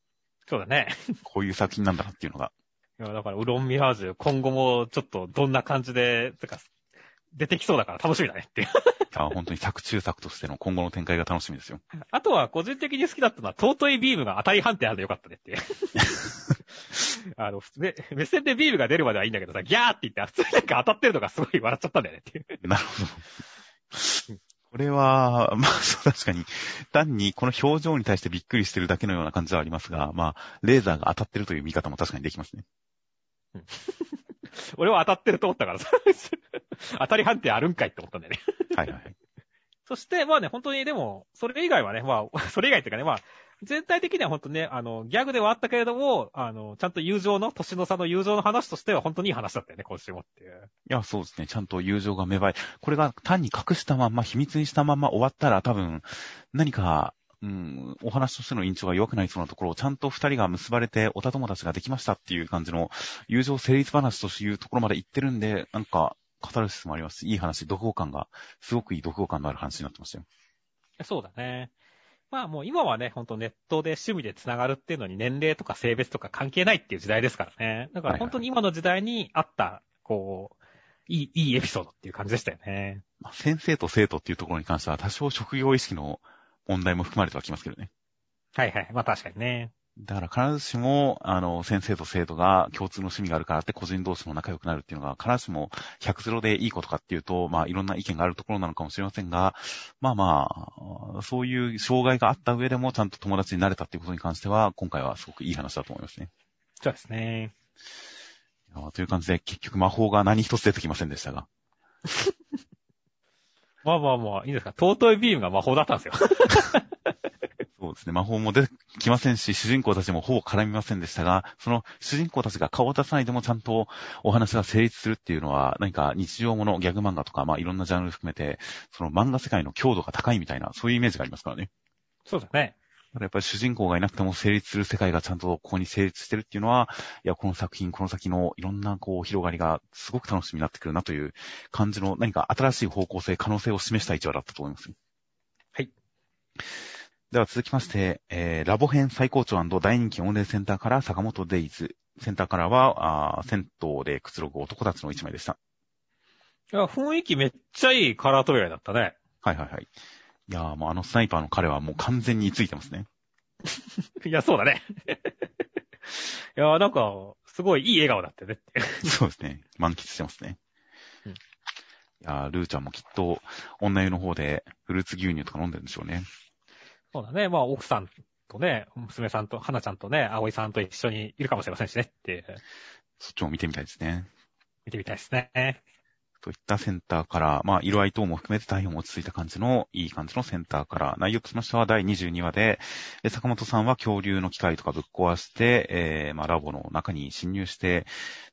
そうだね。こういう作品なんだなっていうのが。いや、だから、ウロンミラージュ、今後もちょっとどんな感じで、てか、出てきそうだから楽しみだねっていう。*laughs* あ本当に作中作としての今後の展開が楽しみですよ。*laughs* あとは個人的に好きだったのは、尊いビームが当たり判定あるでよかったねっていう。*laughs* あの、目、目線でビームが出るまではいいんだけどさ、ギャーって言って、普通になんか当たってるのがすごい笑っちゃったんだよねっていう。なるほど。これは、まあ、そう確かに、単にこの表情に対してびっくりしてるだけのような感じではありますが、まあ、レーザーが当たってるという見方も確かにできますね。*laughs* 俺は当たってると思ったからさ、*laughs* 当たり判定あるんかいって思ったんだよね。はいはい。*laughs* そして、まあね、本当にでも、それ以外はね、まあ、それ以外っていうかね、まあ、全体的には本当ね、あの、ギャグではあったけれども、あの、ちゃんと友情の、年の差の友情の話としては本当にいい話だったよね、今週もっていう。いや、そうですね。ちゃんと友情が芽生え、これが単に隠したまんま、秘密にしたまんま終わったら多分、何か、うん、お話としての印象が弱くなりそうなところをちゃんと二人が結ばれて、おた友達ができましたっていう感じの友情成立話というところまで行ってるんで、なんか、カタルシスもありますし、いい話、読語感が、すごくいい読語感のある話になってましたよ。そうだね。まあもう今はね、ほんとネットで趣味で繋がるっていうのに年齢とか性別とか関係ないっていう時代ですからね。だから本当に今の時代にあった、こう、いい、いいエピソードっていう感じでしたよね。まあ先生と生徒っていうところに関しては多少職業意識の問題も含まれてはきますけどね。はいはい。まあ確かにね。だから必ずしも、あの、先生と生徒が共通の趣味があるからって個人同士も仲良くなるっていうのが、必ずしも100ゼロでいいことかっていうと、まあいろんな意見があるところなのかもしれませんが、まあまあ、そういう障害があった上でもちゃんと友達になれたっていうことに関しては、今回はすごくいい話だと思いますね。そうですね。という感じで、結局魔法が何一つ出てきませんでしたが。*laughs* まあまあまあ、いいんですか？尊いビームが魔法だったんですよ。*laughs* そうですね。魔法も出てきませんし、主人公たちもほぼ絡みませんでしたが、その主人公たちが顔を出さないでもちゃんとお話が成立するっていうのは、何か日常ものギャグ漫画とか、まあいろんなジャンル含めて、その漫画世界の強度が高いみたいな、そういうイメージがありますからね。そうですね。やっぱり主人公がいなくても成立する世界がちゃんとここに成立してるっていうのは、いや、この作品、この先のいろんなこう広がりがすごく楽しみになってくるなという感じの何か新しい方向性、可能性を示した一話だったと思います。はい。では続きまして、えー、ラボ編最高潮大人気オンレイセンターから坂本デイズ。センターからは、あー銭湯でくつろぐ男たちの一枚でした。いや、雰囲気めっちゃいいカラー扉だったね。はいはいはい。いやーもうあのスナイパーの彼はもう完全についてますね。*laughs* いや、そうだね。*laughs* いや、なんか、すごいいい笑顔だったよねって。*laughs* そうですね。満喫してますね。うんいやールーちゃんもきっと女湯の方でフルーツ牛乳とか飲んでるんでしょうね。そうだね。まあ、奥さんとね、娘さんと、花ちゃんとね、葵さんと一緒にいるかもしれませんしねって、そっちも見てみたいですね。見てみたいですね。といったセンターから、まあ、色合い等も含めて大変落ち着いた感じの、いい感じのセンターから、内容としましては第22話で、え坂本さんは恐竜の機械とかぶっ壊して、えー、まあ、ラボの中に侵入して、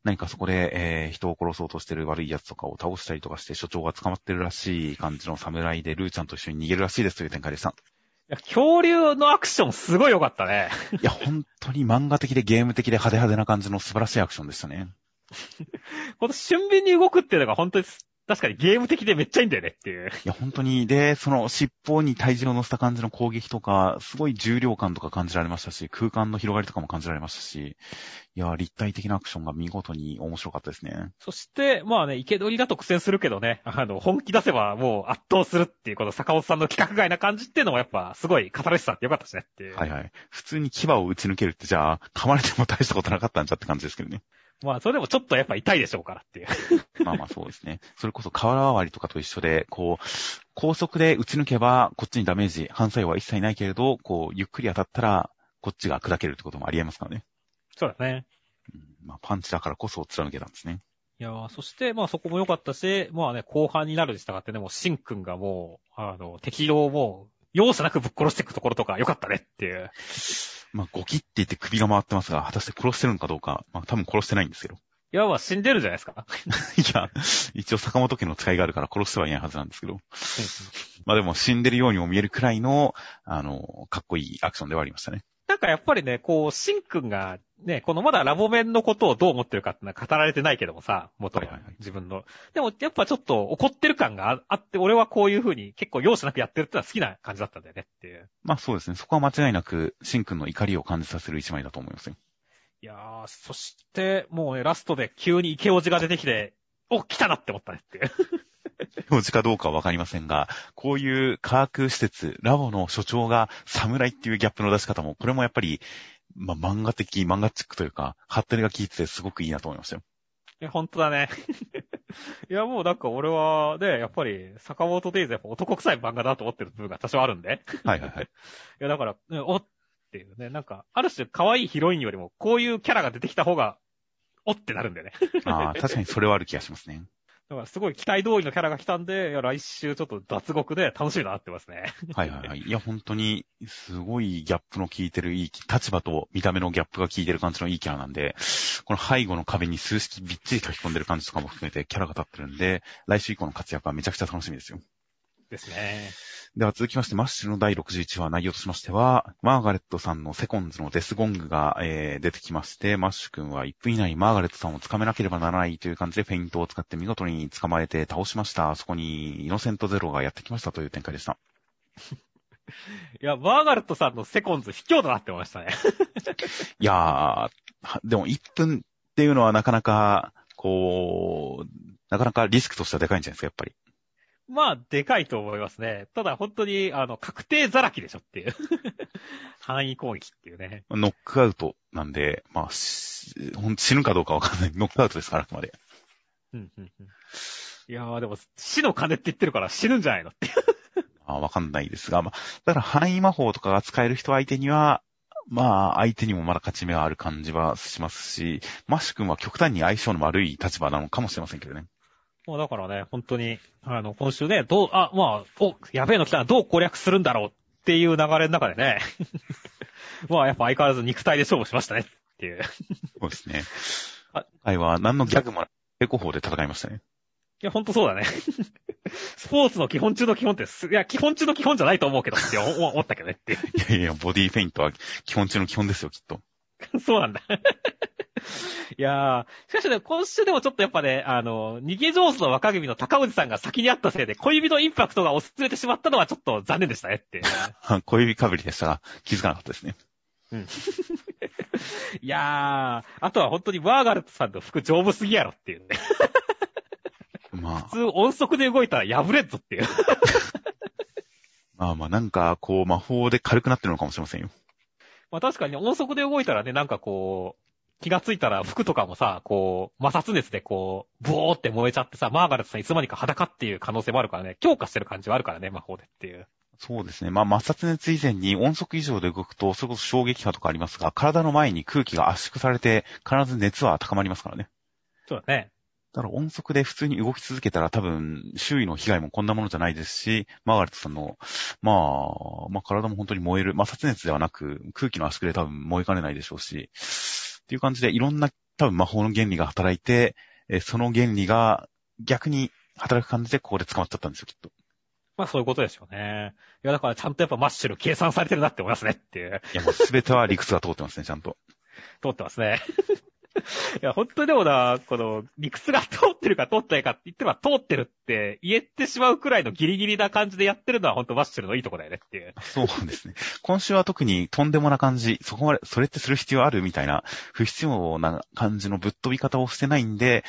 何かそこで、えー、人を殺そうとしてる悪い奴とかを倒したりとかして、所長が捕まってるらしい感じの侍で、ルーちゃんと一緒に逃げるらしいですという展開でした。いや恐竜のアクションすごい良かったね。いや、本当に漫画的でゲーム的で派手派手な感じの素晴らしいアクションでしたね。この俊敏に動くっていうのが本当に、確かにゲーム的でめっちゃいいんだよねっていう。いや、本当に、で、その尻尾に体重を乗せた感じの攻撃とか、すごい重量感とか感じられましたし、空間の広がりとかも感じられましたし、いや、立体的なアクションが見事に面白かったですね。そして、まあね、池取りだと苦戦するけどね、あの、本気出せばもう圧倒するっていう、この坂本さんの規格外な感じっていうのもやっぱすごい語られてたってよかったですねっていう。はいはい。普通に牙を打ち抜けるって、じゃあ、噛まれても大したことなかったんじゃって感じですけどね。まあ、それでもちょっとやっぱ痛いでしょうからっていう。*laughs* まあまあそうですね。それこそ瓦割りとかと一緒で、こう、高速で打ち抜けば、こっちにダメージ、反作用は一切ないけれど、こう、ゆっくり当たったら、こっちが砕けるってこともありえますからね。そうだね。うんまあ、パンチだからこそ貫けたんですね。いやーそして、まあそこも良かったし、まあね、後半になるに従ってね、もうシンくんがもう、あの、敵をもう、容赦なくぶっ殺していくところとか良かったねっていう。まあ、ゴキって言って首が回ってますが、果たして殺してるのかどうか、まあ、多分殺してないんですけど。いや、まあ死んでるじゃないですか。*laughs* いや、一応坂本家の使いがあるから殺してはいないはずなんですけど。まあでも死んでるようにも見えるくらいの、あの、かっこいいアクションではありましたね。なんかやっぱりね、こう、シンくんが、ね、このまだラボメンのことをどう思ってるかってのは語られてないけどもさ、元は自分の。でもやっぱちょっと怒ってる感がああって、俺はこういう風に結構容赦なくやってるってのは好きな感じだったんだよねっていう。まあそうですね。そこは間違いなく、シンくんの怒りを感じさせる一枚だと思いますよ。いやー、そして、もうね、ラストで急に池オジが出てきて、お、来たなって思ったねっていう。表示かどうかはわかりませんが、こういう科学施設、ラボの所長が侍っていうギャップの出し方も、これもやっぱり、まあ漫画的、漫画チックというか、ハッテルが効いててすごくいいなと思いましたよ。いや、ほんとだね。*laughs* いや、もうなんか俺は、ね、やっぱり、坂本デイズやっぱ男臭い漫画だと思ってる部分が多少あるんで。はいはいはい。*laughs* いや、だから、ねおっていうね、なんか、ある種可愛いヒロインよりも、こういうキャラが出てきた方が、おってなるんだよね。ああ、確かにそれはある気がしますね。だからすごい期待通りのキャラが来たんで、いや、来週ちょっと脱獄で楽しみになってますね。はいはいはい。いや、本当に、すごいギャップの効いてるいい、立場と見た目のギャップが効いてる感じのいいキャラなんで、この背後の壁に数式びっちり書き込んでる感じとかも含めてキャラが立ってるんで、来週以降の活躍はめちゃくちゃ楽しみですよ。ですね。では続きまして、マッシュルの第61話内容としましては、マーガレットさんのセコンズのデスゴングが、えー出てきまして、マッシュ君は1分以内にマーガレットさんを捕まえなければならないという感じでフェイントを使って見事に捕まえて倒しました。そこにイノセントゼロがやってきましたという展開でした。いや、マーガレットさんのセコンズ卑怯だなって思いましたね。*laughs* いやー、はでも1分っていうのはなかなか、こう、なかなかリスクとしてはでかいんじゃないですか、やっぱり。まあ、でかいと思いますね。ただ、本当に、あの、確定ザラキでしょっていう。*laughs* 範囲攻撃っていうね。ノックアウトなんで、まあ、死ぬかどうかわかんない。ノックアウトですから、あくまで。うんうんうんいやーでも、死の金って言ってるから死ぬんじゃないのっていう。*laughs* まあ、わかんないですが、まあ、だから範囲魔法とかが使える人相手には、まあ、相手にもまだ勝ち目がある感じはしますし、マッシュ君は極端に相性の悪い立場なのかもしれませんけどね。もうだからね、本当に、あの、今週ね、どう、あ、まあ、お、やべえの来たらどう攻略するんだろうっていう流れの中でね、*laughs* まあやっぱ相変わらず肉体で勝負しましたねっていう。そうですね。*laughs* あ今回は何のギャグも成功法で戦いましたね。いや、ほんとそうだね。*laughs* スポーツの基本中の基本ってす、いや、基本中の基本じゃないと思うけどって思思ったけどねっていう。いやいや、ボディーフェイントは基本中の基本ですよ、きっと。*laughs* そうなんだ。*laughs* いやー、しかしね、今週でもちょっとやっぱね、あの、逃げ上手の若君の高氏さんが先に会ったせいで、恋人インパクトが遅れてしまったのはちょっと残念でしたねっていうね。小指かぶりでしたが、気づかなかったですね。*laughs* いやー、あとは本当にワーガルトさんの服丈夫すぎやろっていうね。まあ普、通音速で動いたら破れんぞっていう。まあまあ、なんか、こう、魔法で軽くなってるのかもしれませんよ。まあ確かに音速で動いたらね、なんかこう、気がついたら服とかもさ、こう、摩擦熱でこう、ボーって燃えちゃってさ、マーガレットさんいつまにか裸っていう可能性もあるからね、強化してる感じはあるからね、魔法でっていう。そうですね。まあ、摩擦熱以前に音速以上で動くと、それこそ衝撃波とかありますが、体の前に空気が圧縮されて、必ず熱は高まりますからね。そうだね。だから音速で普通に動き続けたら多分、周囲の被害もこんなものじゃないですし、マーガレットさんの、まあ、まあ体も本当に燃える、摩擦熱ではなく、空気の圧縮で多分燃えかねないでしょうし、っていう感じでいろんな多分魔法の原理が働いて、えーその原理が逆に働く感じでここで捕まっちゃったんですよ、きっと。まあそういうことですよね。いやだからちゃんとやっぱマッシュル計算されてるなって思いますねっていう。いやもう全ては理屈が通ってますね、ちゃんと。*laughs* 通ってますね。いや、本当にでもな、この、理屈が通ってるか通ってないかって言ってば通ってるって言えてしまうくらいのギリギリな感じでやってるのは本当マッシュルのいいとこだよねっていう。*laughs* そうですね。今週は特にとんでもな感じ、そこまで、それってする必要あるみたいな、不必要な感じのぶっ飛び方をしてないんで、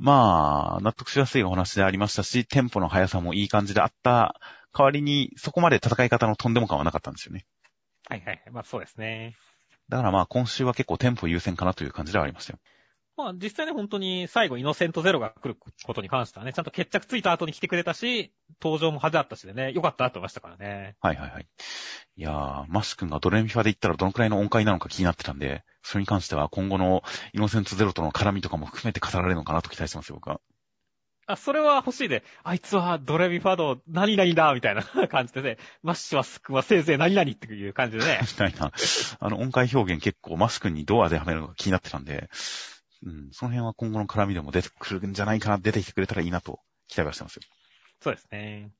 まあ、納得しやすいお話でありましたし、テンポの速さもいい感じであった代わりに、そこまで戦い方のとんでも感はなかったんですよね。はいはいはい。まあそうですね。だからまあ今週は結構テンポ優先かなという感じではありましたよ。まあ実際ね、本当に最後イノセントゼロが来ることに関してはね、ちゃんと決着ついた後に来てくれたし、登場も派手だったしでね、良かったなと思いましたからね。はいはいはい。いやー、マス君がドレミファで言ったらどのくらいの音階なのか気になってたんで、それに関しては今後のイノセントゼロとの絡みとかも含めて語られるのかなと期待してますよ、僕は。あ、それは欲しいで、あいつはドレミファド何々だみたいな *laughs* 感じでね、マッシュはスクはせいぜい何々っていう感じでねみ。たいな。あの、音階表現結構マス君にどう当てはめるのか気になってたんで、うん、その辺は今後の絡みでも出てくるんじゃないかな、出てきてくれたらいいなと期待はしてますよ。そうですね。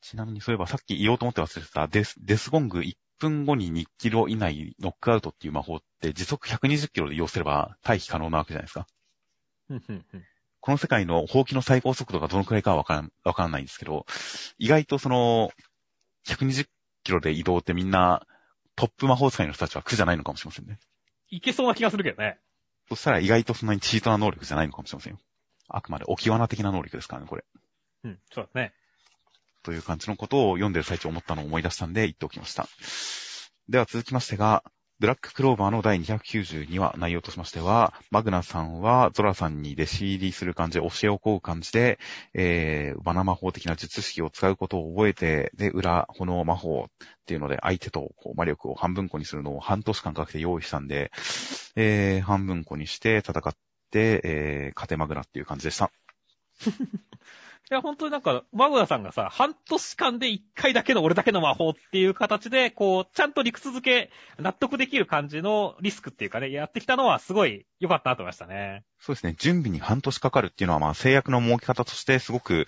ちなみにそういえばさっき言おうと思って忘れてたデス、デスゴング1分後に2キロ以内ノックアウトっていう魔法って時速120キロで要すれば回避可能なわけじゃないですか。ふんふんふんこの世界の放棄の最高速度がどのくらいかはわからん、わからないんですけど、意外とその、120キロで移動ってみんな、トップ魔法使いの人たちは苦じゃないのかもしれませんね。いけそうな気がするけどね。そしたら意外とそんなにチートな能力じゃないのかもしれませんよ。あくまで置き罠的な能力ですからね、これ。うん、そうですね。という感じのことを読んでる最中思ったのを思い出したんで言っておきました。では続きましてが、ブラッククローバーの第292話内容としましては、マグナさんはゾラさんに弟子入りする感じで教えを請う感じで、えー、バナ魔法的な術式を使うことを覚えて、で、裏炎魔法っていうので相手とこう魔力を半分個にするのを半年間かけて用意したんで、えー、半分個にして戦って、えー、勝てマグナっていう感じでした。*laughs* いや、本当になんか、マグナさんがさ、半年間で一回だけの俺だけの魔法っていう形で、こう、ちゃんと理屈付け、納得できる感じのリスクっていうかね、やってきたのはすごい良かったなと思いましたね。そうですね。準備に半年かかるっていうのは、まあ、制約の設け方としてすごく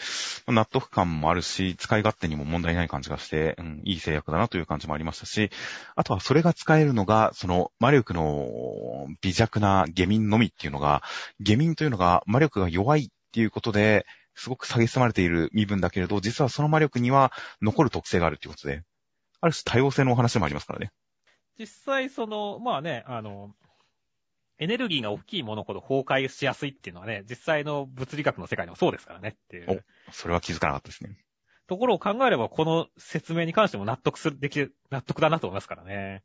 納得感もあるし、使い勝手にも問題ない感じがして、うん、いい制約だなという感じもありましたし、あとはそれが使えるのが、その魔力の微弱な下民のみっていうのが、下民というのが魔力が弱いっていうことで、すごく下げすまれている身分だけれど、実はその魔力には残る特性があるということで、ある種多様性のお話もありますからね。実際、その、まあね、あの、エネルギーが大きいものほど崩壊しやすいっていうのはね、実際の物理学の世界でもそうですからねっていう。お、それは気づかなかったですね。ところを考えれば、この説明に関しても納得する、できる、納得だなと思いますからね。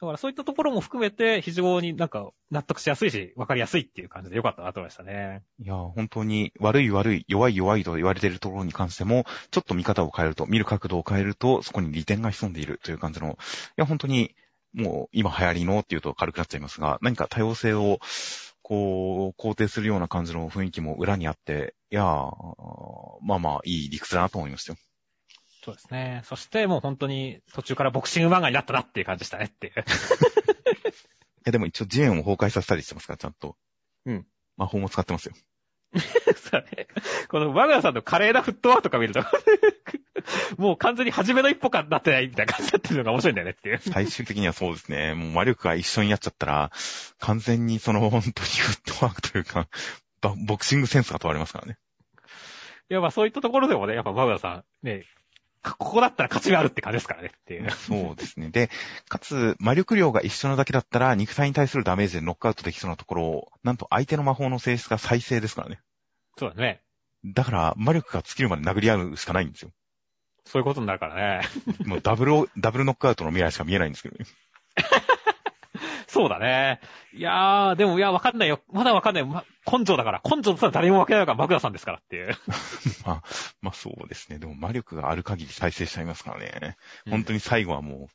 だからそういったところも含めて、非常になんか納得しやすいし、わかりやすいっていう感じでよかったなと思いましたね。いや、本当に悪い悪い、弱い弱いと言われているところに関しても、ちょっと見方を変えると、見る角度を変えると、そこに利点が潜んでいるという感じの、いや、本当にもう今流行りのっていうと軽くなっちゃいますが、何か多様性をこう、肯定するような感じの雰囲気も裏にあって、いやまあまあいい理屈だなと思いましたよ。そうですね。そしてもう本当に途中からボクシング漫画になったなっていう感じでしたねっていう。*laughs* いやでも一応ジェーンを崩壊させたりしてますから、ちゃんと。うん。魔法も使ってますよ。*laughs* そうね。このバグナさんの華麗なフットワークとか見ると *laughs* もう完全に初めの一歩かなってないみたいな感じになってるのが面白いんだよねっていう。最終的にはそうですね。もう魔力が一緒にやっちゃったら、完全にその本当にフットワークというか、ボクシングセンスが問われますからね。いや、まあそういったところでもね、やっぱバグナさん、ね、ここだったら勝ちがあるって感じですからねっていう。そうですね。で、かつ、魔力量が一緒なだけだったら、肉体に対するダメージでノックアウトできそうなところを、なんと相手の魔法の性質が再生ですからね。そうだね。だから、魔力が尽きるまで殴り合うしかないんですよ。そういうことになるからね。もうダブル、ダブルノックアウトの未来しか見えないんですけどね。そうだね。いやー、でも、いや、わかんないよ。まだわかんないよ。ま、根性だから。根性だったら誰もわけないから、マグダさんですからっていう。*laughs* まあ、まあそうですね。でも魔力がある限り再生しちゃいますからね。本当に最後はも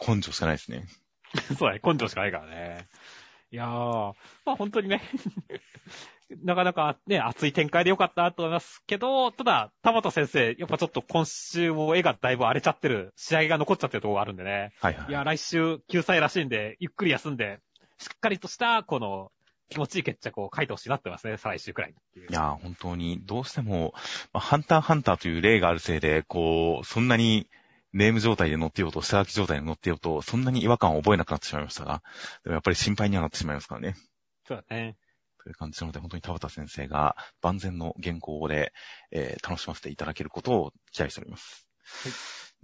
う、根性しかないですね。*laughs* そうだね。根性しかないからね。いやー、まあ本当にねなかなかね、熱い展開でよかったと思いますけど、ただ、田畑先生、やっぱちょっと今週も絵がだいぶ荒れちゃってる、試合が残っちゃってるところがあるんでね。はいはい。いや、来週救済らしいんで、ゆっくり休んで、しっかりとした、この、気持ちいい決着を書いてほしいなってますね、再来週くらいい。いや、本当に、どうしても、まあ、ハンターハンターという例があるせいで、こう、そんなに、ネーム状態で乗ってようと、下書き状態で乗ってようと、そんなに違和感を覚えなくなってしまいましたが、でもやっぱり心配にはなってしまいますからね。そうだね。という感じなので、本当に田畑先生が万全の原稿で、えー、楽しませていただけることを期待しております。はい。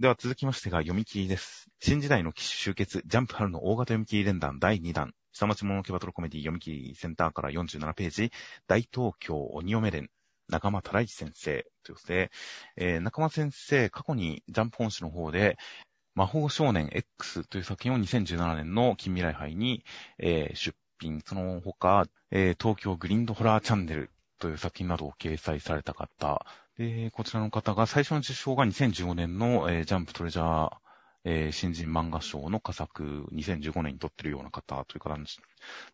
では続きましてが読み切りです。新時代の騎士集結、ジャンプ春の大型読み切り連弾第2弾、下町物のケバトルコメディ読み切りセンターから47ページ、大東京鬼嫁伝、仲間忠一先生ということで、えー、仲間先生、過去にジャンプ本誌の方で、魔法少年 X という作品を2017年の近未来杯に、えー、出品、その他、えー、東京グリーンドホラーチャンネルという作品などを掲載された方、で、こちらの方が最初の受賞が2015年の、えー、ジャンプトレジャーえー、新人漫画賞の佳作2015年に撮ってるような方という感じ、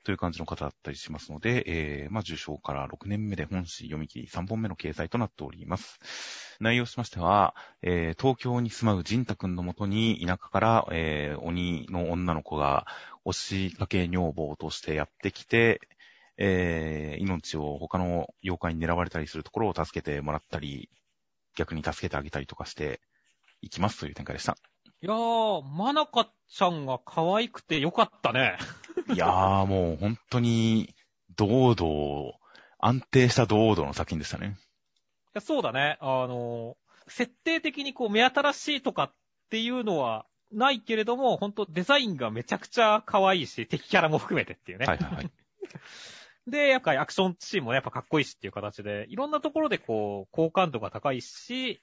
という感じの方だったりしますので、えー、まあ、受賞から6年目で本誌読み切り3本目の掲載となっております。内容しましては、えー、東京に住まうジンタ君のもとに田舎から、えー、鬼の女の子が押しかけ女房としてやってきて、えー、命を他の妖怪に狙われたりするところを助けてもらったり、逆に助けてあげたりとかしていきますという展開でした。いやー、まなかちゃんが可愛くてよかったね。*laughs* いやー、もう本当に、堂々、安定した堂々の作品でしたね。いやそうだね。あの、設定的にこう目新しいとかっていうのはないけれども、本当デザインがめちゃくちゃ可愛いし、敵キャラも含めてっていうね。はいはいはい。*laughs* で、やっぱりアクションシーンもやっぱかっこいいしっていう形で、いろんなところでこう、好感度が高いし、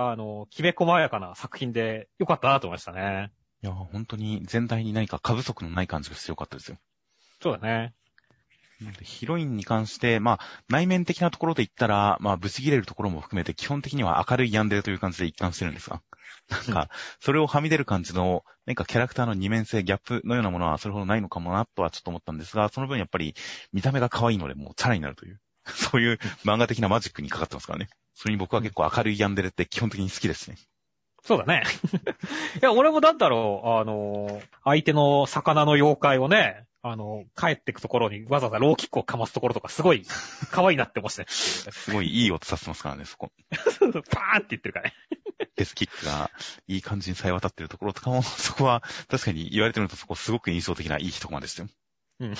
あの、きめ細やかな作品でよかったなと思いましたね。いや、本当に全体に何か過不足のない感じがしてよかったですよ。そうだね。ヒロインに関して、まあ、内面的なところで言ったら、まあ、ぶち切れるところも含めて、基本的には明るいヤンデレという感じで一貫してるんですが、なんか、*laughs* それをはみ出る感じの、なんかキャラクターの二面性、ギャップのようなものはそれほどないのかもな、とはちょっと思ったんですが、その分やっぱり、見た目が可愛いので、もうチャラになるという、そういう漫画的なマジックにかかってますからね。それに僕は結構明るいヤンデレって基本的に好きですね。そうだね。*laughs* いや、俺もだったろう、あの、相手の魚の妖怪をね、あの、帰ってくところにわざわざローキックをかますところとかすごい *laughs* 可愛いなって思ってたすごいいい音させてますからね、そこ。*laughs* パーンって言ってるからね。デスキックがいい感じにさえ渡ってるところとかも、そこは確かに言われてみるとそこすごく印象的ないい一コマでしたよ。うん。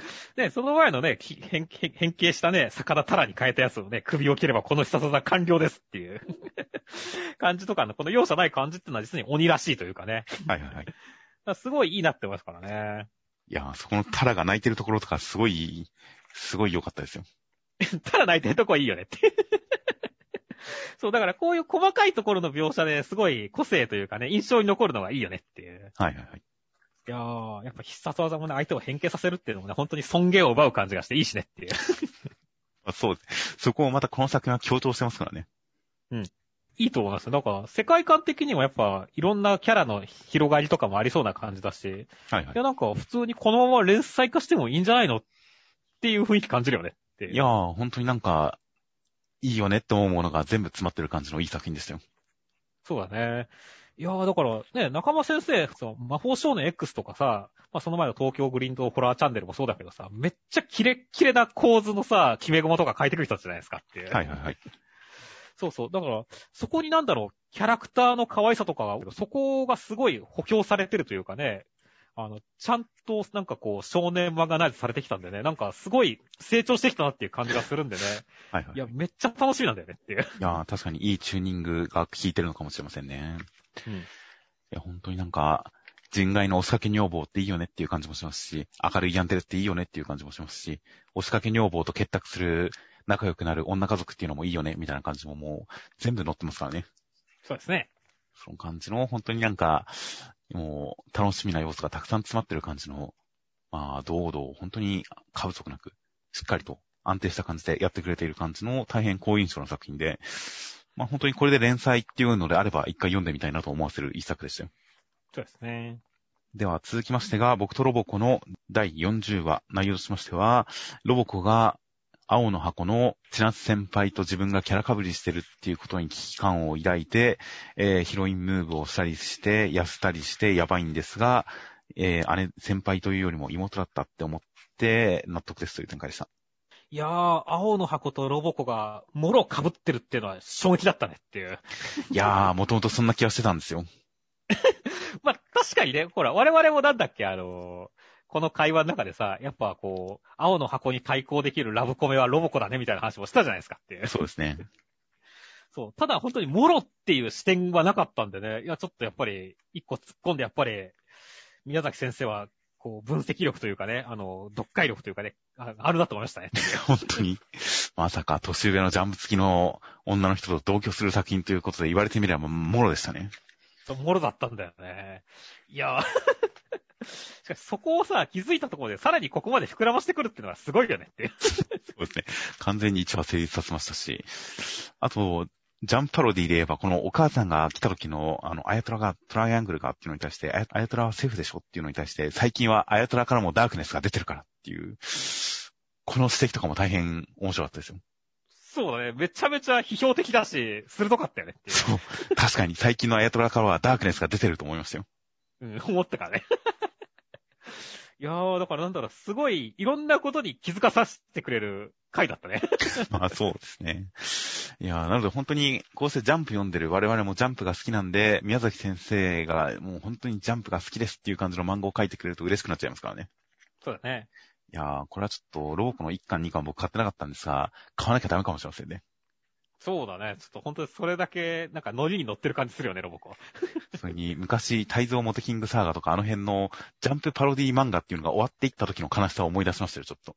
*laughs* ね、その前のね、き変変変形したね、魚タラに変えたやつをね、首を切ればこの必殺技完了ですっていう *laughs* 感じとかの、この容赦ない感じっていうのは実に鬼らしいというかね。はいはいはい。*laughs* すごいいいなって思いますからね。いやー、そこのタラが泣いてるところとかすごい、すごい良かったですよ。タラ泣いてるとこはいいよねって。そう、だからこういう細かいところの描写ですごい個性というかね、印象に残るのがいいよねっていう。はいはいはい。いやー、やっぱ必殺技もね、相手を変形させるっていうのもね、本当に尊厳を奪う感じがしていいしねっていう。*laughs* あそう。そこをまたこの作品は強調してますからね。いいと思いますよ。なんか、世界観的にもやっぱ、いろんなキャラの広がりとかもありそうな感じだし、はいはいいや、なんか、普通にこのまま連載化してもいいんじゃないのっていう雰囲気感じるよねっていう。いやー、本当になんか、いいよねって思うものが全部詰まってる感じのいい作品でしたよ。そうだね。いやー、だから、ね、中間先生、その魔法少年 X とかさ、まあ、その前の東京グリーンドホラーチャンネルもそうだけどさ、めっちゃキレッキレな構図のさ、決め駒とか変えてくる人たちじゃないですかっていう。はいはいはい。そうそう。だから、そこになんだろう、キャラクターの可愛さとかが、そこがすごい補強されてるというかね、あの、ちゃんとなんかこう、少年漫画ナイズされてきたんでね、なんかすごい成長してきたなっていう感じがするんでね、はいはい。いや、めっちゃ楽しみなんだよねっていう。いやー、確かにいいチューニングが効いてるのかもしれませんね。うん。いや、本当になんか、人外の押しかけ女房っていいよねっていう感じもしますし、明るいヤンテレっていいよねっていう感じもしますし、押しかけ女房と結託する仲良くなる女家族っていうのもいいよねみたいな感じももう全部載ってますからね。そうですね。その感じの本当になんか、もう楽しみな要素がたくさん詰まってる感じの、まあ、堂々、本当に過不足なく、しっかりと安定した感じでやってくれている感じの大変好印象の作品で、まあ本当にこれで連載っていうのであれば一回読んでみたいなと思わせる一作でしたよ。そうですね。では続きましてが、僕とロボコの第40話、内容としましては、ロボコが青の箱の千夏先輩と自分がキャラ被りしてるっていうことに危機感を抱いて、えーヒロインムーブをしたりして、痩せたりしてやばいんですが、えー姉、先輩というよりも妹だったって思って納得ですという展開でした。いやー、青の箱とロボコが、もろ被ってるっていうのは衝撃だったねっていう。*laughs* いやー、もともとそんな気はしてたんですよ。*laughs* まあ、確かにね、ほら、我々もなんだっけ、あのこの会話の中でさ、やっぱこう、青の箱に対抗できるラブコメはロボコだねみたいな話もしたじゃないですかっていう。そうですね。*laughs* そう。ただ本当にモロっていう視点はなかったんでね、いや、ちょっとやっぱり、一個突っ込んでやっぱり、宮崎先生は、こう、分析力というかね、あの、読解力というかね、ああるなと思いましたね。*laughs* 本当に、まさか年上のジャンプ付きの女の人と同居する作品ということで言われてみればもろでしたね。そうモロだったんだよね。いや *laughs* しかしそこをさ、気づいたところで、さらにここまで膨らましてくるっていうのはすごいよねって。*laughs* そうですね。完全に1話成立させましたし、あと、ジャンプパロディで言えば、このお母さんが来た時の、あの、アヤトラがトライアングルがっていうのに対して、アヤトラはセーフでしょっていうのに対して、最近はアヤトラからもダークネスが出てるからっていう、この指摘とかも大変面白かったですよ。そうだね。めちゃめちゃ批評的だし、鋭かったよねう。そう。確かに最近のアヤトラからはダークネスが出てると思いましたよ。うん、思ったからね。*laughs* いやー、だからなんだろう、すごい、いろんなことに気づかさせてくれる回だったね。*laughs* まあそうですね。いやーなので本当に、こうしてジャンプ読んでる我々もジャンプが好きなんで、宮崎先生がもう本当にジャンプが好きですっていう感じの漫画を書いてくれると嬉しくなっちゃいますからね。そうだね。いやーこれはちょっと、ロボコの1巻2巻僕買ってなかったんですが、買わなきゃダメかもしれませんね。そうだね。ちょっと本当にそれだけ、なんかノリに乗ってる感じするよね、ロボコ。それに、昔、泰造モテキングサーガとかあの辺のジャンプパロディ漫画っていうのが終わっていった時の悲しさを思い出しましたよ、ちょっと。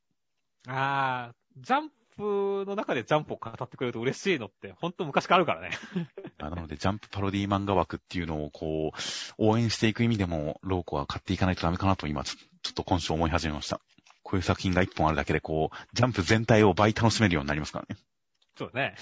あー、ジャンプの中でジャンプを語ってくれると嬉しいのって、本当昔からあるからね。*laughs* なので、ジャンプパロディ漫画枠っていうのをこう、応援していく意味でも、ローコは買っていかないとダメかなと今、ちょちょっと今週思い始めました。こういう作品が一本あるだけで、こう、ジャンプ全体を倍楽しめるようになりますからね。そうだね。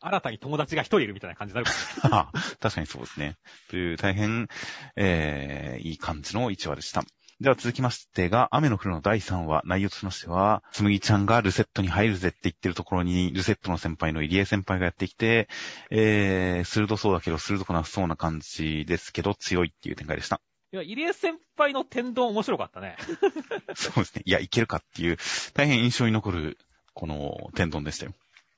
新たに友達が一人いるみたいな感じになるからね。確かにそうですね。という大変、えー、いい感じの1話でした。では続きましてが、雨の降るの第3話、内容としましては、つむぎちゃんがルセットに入るぜって言ってるところに、ルセットの先輩の入江先輩がやってきて、えー、鋭そうだけど鋭くなさそうな感じですけど、強いっていう展開でした。いや、入江先輩の天丼面白かったね。*laughs* そうですね。いや、いけるかっていう、大変印象に残る、この天丼でしたよ。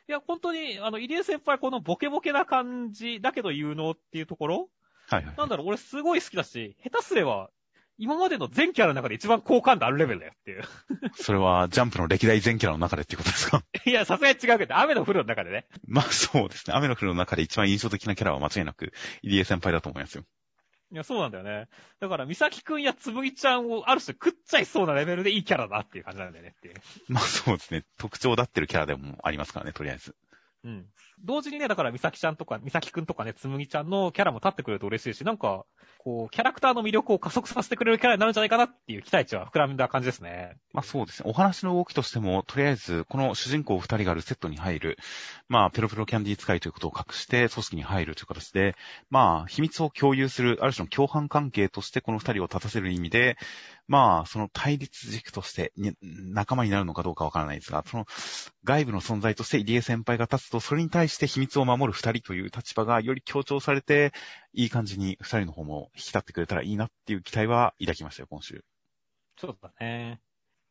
いや、本当に、あの、入江先輩このボケボケな感じだけど有能っていうところはいはい。なんだろう、俺すごい好きだし、下手すれば、今までの全キャラの中で一番好感度あるレベルだよっていう。*laughs* それは、ジャンプの歴代全キャラの中でっていうことですか？*laughs* いや、さすがに違うけど、雨の降るの中でね。まあそうですね。雨の降るの中で一番印象的なキャラは間違いなく、入江先輩だと思いますよ。いや、そうなんだよね。だから、美咲くんやつぶぎちゃんをある種食っちゃいそうなレベルでいいキャラだっていう感じなんだよねっていう。まあそうですね。特徴だってるキャラでもありますからね、とりあえず。うん。同時にね、だから、美咲ちゃんとか、美咲くんとかね、つむぎちゃんのキャラも立ってくれると嬉しいし、なんか、こう、キャラクターの魅力を加速させてくれるキャラになるんじゃないかなっていう期待値は膨らんだ感じですね。まあそうですね。お話の動きとしても、とりあえず、この主人公二人がルセットに入る、まあ、ペロペロキャンディー使いということを隠して組織に入るという形で、まあ、秘密を共有する、ある種の共犯関係としてこの二人を立たせる意味で、まあ、その対立軸としてに仲間になるのかどうかわからないですが、その外部の存在として入江先輩が立つと、それに対して秘密を守る二人という立場がより強調されて、いい感じに二人の方も引き立ってくれたらいいなっていう期待は抱きましたよ、今週。そうだね。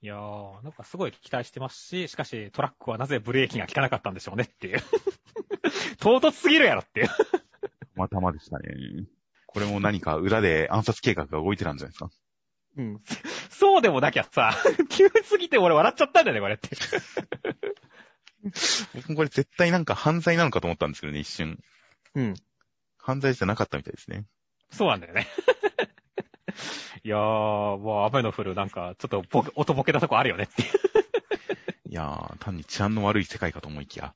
いやー、なんかすごい期待してますし、しかしトラックはなぜブレーキが効かなかったんでしょうねっていう。*laughs* 唐突すぎるやろっていう。またまでしたね。これも何か裏で暗殺計画が動いてたんじゃないですか。うん。そうでもなきゃさ、*laughs* 急すぎて俺笑っちゃったんだよね、これって。僕もこれ絶対なんか犯罪なのかと思ったんですけどね、一瞬。うん。犯罪じゃなかったみたいですね。そうなんだよね。*laughs* いやー、もう雨の降るなんか、ちょっと音ボケたとこあるよねっていう。*laughs* いやー、単に治安の悪い世界かと思いきや、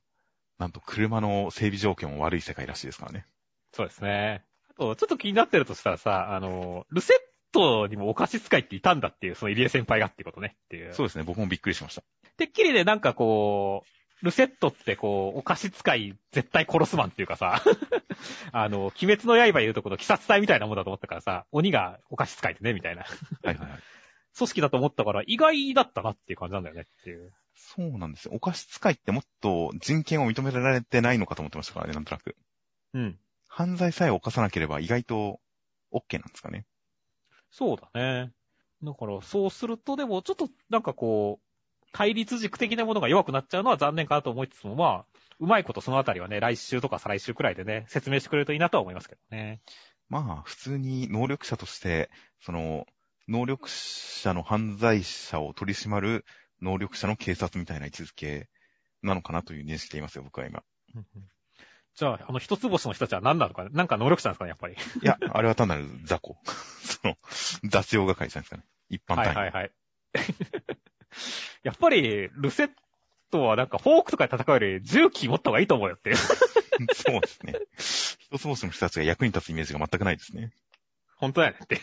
なんと車の整備条件も悪い世界らしいですからね。そうですね。あと、ちょっと気になってるとしたらさ、あの、ルセットにもお菓子使いっていたんだっていう、その入江先輩がっていうことねっていう。そうですね、僕もびっくりしました。てっきりね、なんかこう、ルセットってこう、お菓子使い絶対殺すマンっていうかさ、*laughs* あの、鬼滅の刃言うとこの鬼殺隊みたいなもんだと思ったからさ、鬼がお菓子使いでね、みたいな。はいはいはい。組織だと思ったから意外だったなっていう感じなんだよねっていう。そうなんですよ。お菓子使いってもっと人権を認められてないのかと思ってましたからね、なんとなく。うん。犯罪さえ犯さなければ意外と OK なんですかね。そうだね。だから、そうすると、でも、ちょっと、なんかこう、対立軸的なものが弱くなっちゃうのは残念かなと思いつつも、まあ、うまいことそのあたりはね、来週とか再来週くらいでね、説明してくれるといいなとは思いますけどね。まあ、普通に能力者として、その、能力者の犯罪者を取り締まる能力者の警察みたいな位置づけなのかなという認識でいますよ、僕は今。じゃあ、あの、一つ星の人たちは何なのかね？なんか能力者なんですかね、やっぱり。いや、あれは単なる雑魚。*laughs* その、雑用係じゃないですかね。一般単位。はいはいはい。*laughs* やっぱり、ルセットはなんか、フォークとかで戦うより、銃器持った方がいいと思うよって。*laughs* そうですね。一つ星の人たちが役に立つイメージが全くないですね。本当だよねって。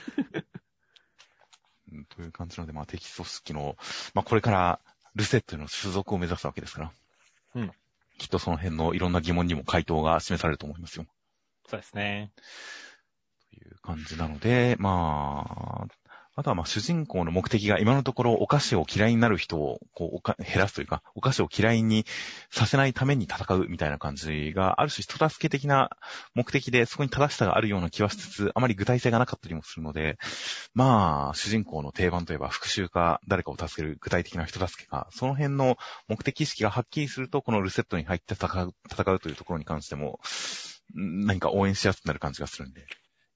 うんという感じなので、まあ、敵組織の、まあ、これから、ルセットへの所属を目指すわけですから。うん。きっとその辺のいろんな疑問にも回答が示されると思いますよ。そうですね。という感じなので、まあ、あとはまあ主人公の目的が今のところお菓子を嫌いになる人をこうおか減らすというか、お菓子を嫌いにさせないために戦うみたいな感じが、ある種人助け的な目的でそこに正しさがあるような気はしつつ、あまり具体性がなかったりもするので、まあ、主人公の定番といえば復讐か誰かを助ける具体的な人助けか、その辺の目的意識がはっきりすると、このルセットに入って戦う、戦うというところに関しても、何か応援しやすくなる感じがするんで。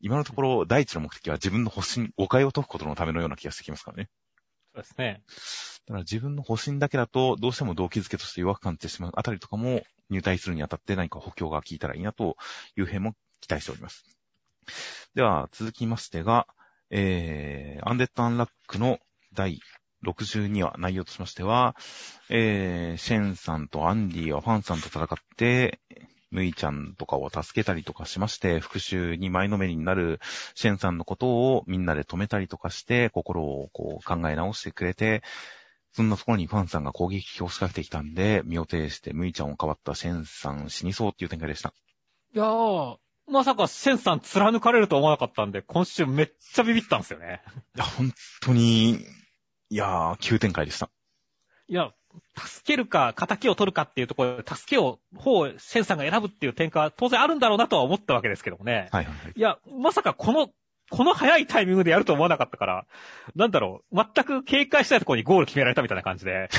今のところ、第一の目的は自分の保身、誤解を解くことのためのような気がしてきますからね。そうですね。だから自分の保身だけだと、どうしても動機づけとして弱く感じてしまうあたりとかも、入隊するにあたって何か補強が効いたらいいなという辺も期待しております。では、続きましてが、えー、アンデッド・アンラックの第62話、内容としましては、えー、シェンさんとアンディはファンさんと戦って、ムイちゃんとかを助けたりとかしまして、復讐に前のめりになるシェンさんのことをみんなで止めたりとかして、心をこう考え直してくれて、そんなところにファンさんが攻撃を仕掛けてきたんで、身を挺してムイちゃんをかばったシェンさん死にそうっていう展開でした。いやー、まさかシェンさん貫かれると思わなかったんで、今週めっちゃビビったんですよね。いや、本当に、いやー、急展開でした。いや、助けるか、仇を取るかっていうところで、助けを、方をシェンさんが選ぶっていう展開は当然あるんだろうなとは思ったわけですけどもね。はいはいはい。いや、まさかこの、この早いタイミングでやると思わなかったから、なんだろう、全く警戒したいところにゴール決められたみたいな感じで。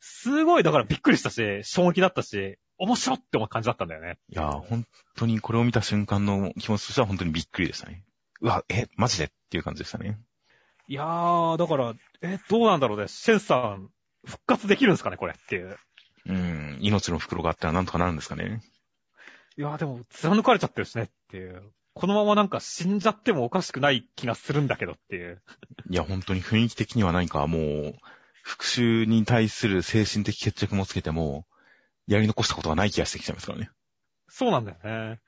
すごい、だからびっくりしたし、衝撃だったし、面白って思う感じだったんだよね。いやー、本当にこれを見た瞬間の気持ちとしては本当にびっくりでしたね。うわ、え、マジでっていう感じでしたね。いやー、だから、え、どうなんだろうね。シェンさん、復活できるんですかね、これっていう。うん、命の袋があったらなんとかなるんですかね。いやー、でも、貫かれちゃってるしねっていう。このままなんか死んじゃってもおかしくない気がするんだけどっていう。いや、本当に雰囲気的には何かもう、復讐に対する精神的決着もつけても、やり残したことがない気がしてきちゃいますからね。そうなんだよね。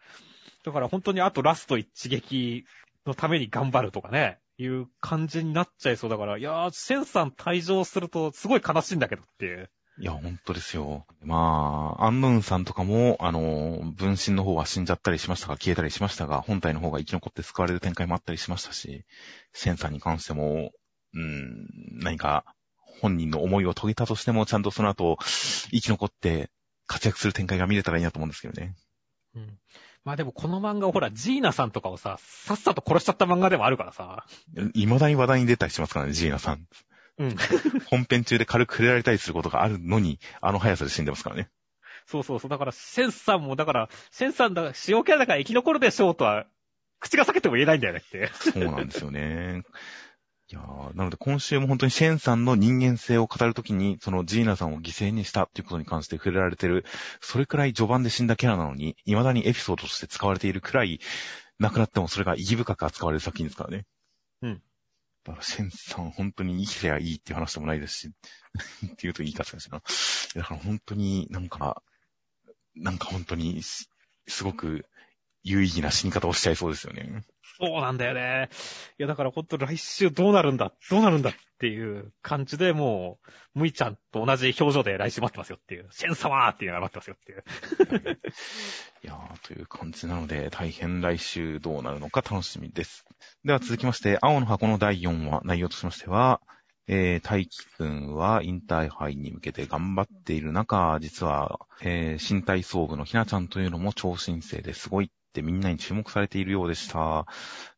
だから本当にあとラスト一撃のために頑張るとかね、いう感じになっちゃいそうだから、いやー、シェンさん退場するとすごい悲しいんだけどっていう。いや、本当ですよ。まあ、アンノウンさんとかも、あの、分身の方は死んじゃったりしましたが、消えたりしましたが、本体の方が生き残って救われる展開もあったりしましたし、シェンさんに関しても、うん、何か、本人の思いを遂げたとしても、ちゃんとその後、生き残って活躍する展開が見れたらいいなと思うんですけどね。うん。まあでもこの漫画をほら、ジーナさんとかをさ、さっさと殺しちゃった漫画でもあるからさ。未だに話題に出たりしますからね、ジーナさん。うん。*laughs* 本編中で軽く触れられたりすることがあるのに、あの速さで死んでますからね。そうそうそう。だから、シェンさんも、だから、シェンさんだ、塩キャラだから生き残るでしょうとは、口が裂けても言えないんだよねって。そうなんですよね。いやーなので今週も本当にシェンさんの人間性を語るときに、そのジーナさんを犠牲にしたっていうことに関して触れられてる、それくらい序盤で死んだキャラなのに、未だにエピソードとして使われているくらい、亡くなってもそれが意義深く扱われる作品ですからね。うん。だからシェンさん本当に生きてりゃいいっていう話でもないですし、*laughs* って言うといいかしらしな。だから本当になんか、なんか本当にす、すごく有意義な死に方をしちゃいそうですよね。そうなんだよね。いや、だから本当来週どうなるんだ、どうなるんだっていう感じでもう、むいちゃんと同じ表情で来週待ってますよっていう、シェン様っていうのが待ってますよっていう。*laughs* いやー、という感じなので、大変来週どうなるのか楽しみです。では続きまして、青の箱の第4話、内容としましては、えー、大輝くんはインターハイに向けて頑張っている中、実は、えー、新体操部のひなちゃんというのも超新星ですごいってみんなに注目されているようでした。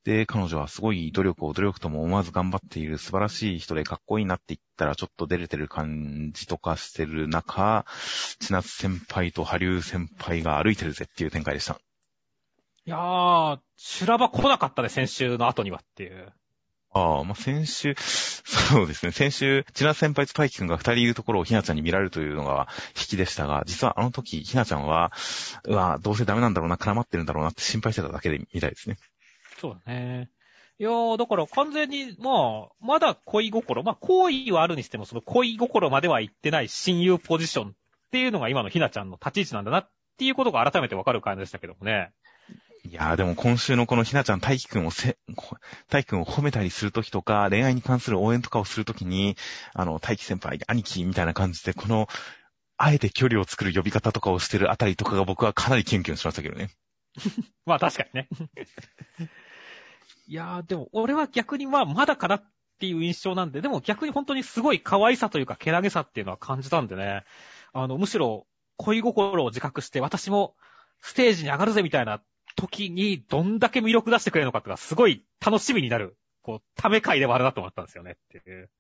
で、彼女はすごい努力を努力とも思わず頑張っている素晴らしい人でかっこいいなって言ったらちょっと出れてる感じとかしてる中、千夏先輩と波竜先輩が歩いてるぜっていう展開でした。いやー、修羅場来なかったね、先週の後にはっていう。ああ、まあ、先週、*laughs* そうですね。先週、千夏先輩と大輝くんが二人いるところをひなちゃんに見られるというのが引きでしたが、実はあの時、ひなちゃんは、うわ、どうせダメなんだろうな、絡まってるんだろうなって心配してただけでみたいですね。そうだね。いやー、だから完全に、まあ、まだ恋心、まあ、好意はあるにしても、その恋心までは行ってない親友ポジションっていうのが今のひなちゃんの立ち位置なんだなっていうことが改めてわかる感じでしたけどもね。いやーでも今週のこのひなちゃん、大輝くんをせ、*laughs* 大輝くんを褒めたりするときとか、恋愛に関する応援とかをするときに、あの、大輝先輩、兄貴みたいな感じで、この、あえて距離を作る呼び方とかをしてるあたりとかが僕はかなりキュンキュンしましたけどね。*laughs* まあ確かにね。*laughs* いやー、でも俺は逆にまあまだかなっていう印象なんで、でも逆に本当にすごい可愛さというか、けなげさっていうのは感じたんでね。あの、むしろ恋心を自覚して私もステージに上がるぜみたいな時にどんだけ魅力出してくれるのかってのがすごい楽しみになる、こう、ため会でもあるなと思ったんですよねっていう。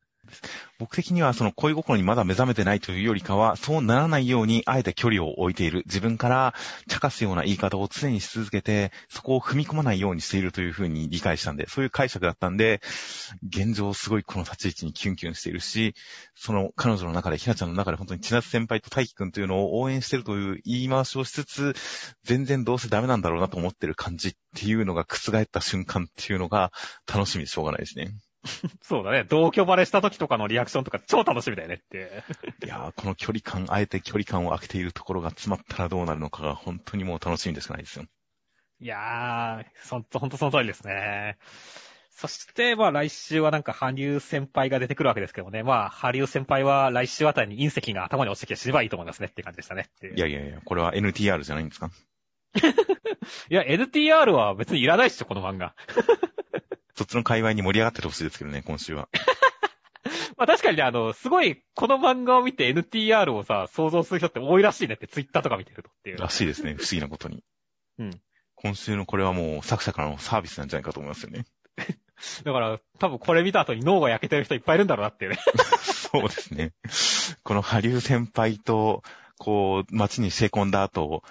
僕的にはその恋心にまだ目覚めてないというよりかは、そうならないようにあえて距離を置いている。自分から茶化すような言い方を常にし続けて、そこを踏み込まないようにしているというふうに理解したんで、そういう解釈だったんで、現状すごいこの立ち位置にキュンキュンしているし、その彼女の中で、ひなちゃんの中で本当に千夏先輩と大輝くんというのを応援してるという言い回しをしつつ、全然どうせダメなんだろうなと思ってる感じっていうのが覆った瞬間っていうのが楽しみでしょうがないですね。*laughs* そうだね。同居バレした時とかのリアクションとか超楽しみだよねって。いやー、この距離感、あえて距離感を空けているところが詰まったらどうなるのかが本当にもう楽しみでしかないですよ。いやー、ほんと、ほんとその通りですね。そして、まあ来週はなんか、羽生先輩が出てくるわけですけどもね。まあ、羽生先輩は来週あたりに隕石が頭に落ちてきて死ねばいいと思いますねって感じでしたね。いやいやいや、これは NTR じゃないんですか？*laughs* いや、NTR は別にいらないっしょ、この漫画。そっちの界隈に盛り上がっててほしいですけどね、今週は。*laughs* まあ確かにね、あの、すごい、この漫画を見て NTR をさ、想像する人って多いらしいねって、ツイッターとか見てるとっていう。らしいですね、不思議なことに。うん。今週のこれはもう作者からのサービスなんじゃないかと思いますよね。*laughs* だから、多分これ見た後に脳が焼けてる人いっぱいいるんだろうなっていうね。*laughs* そうですね。このハリュー先輩と、こう、街にシェ込んだ後、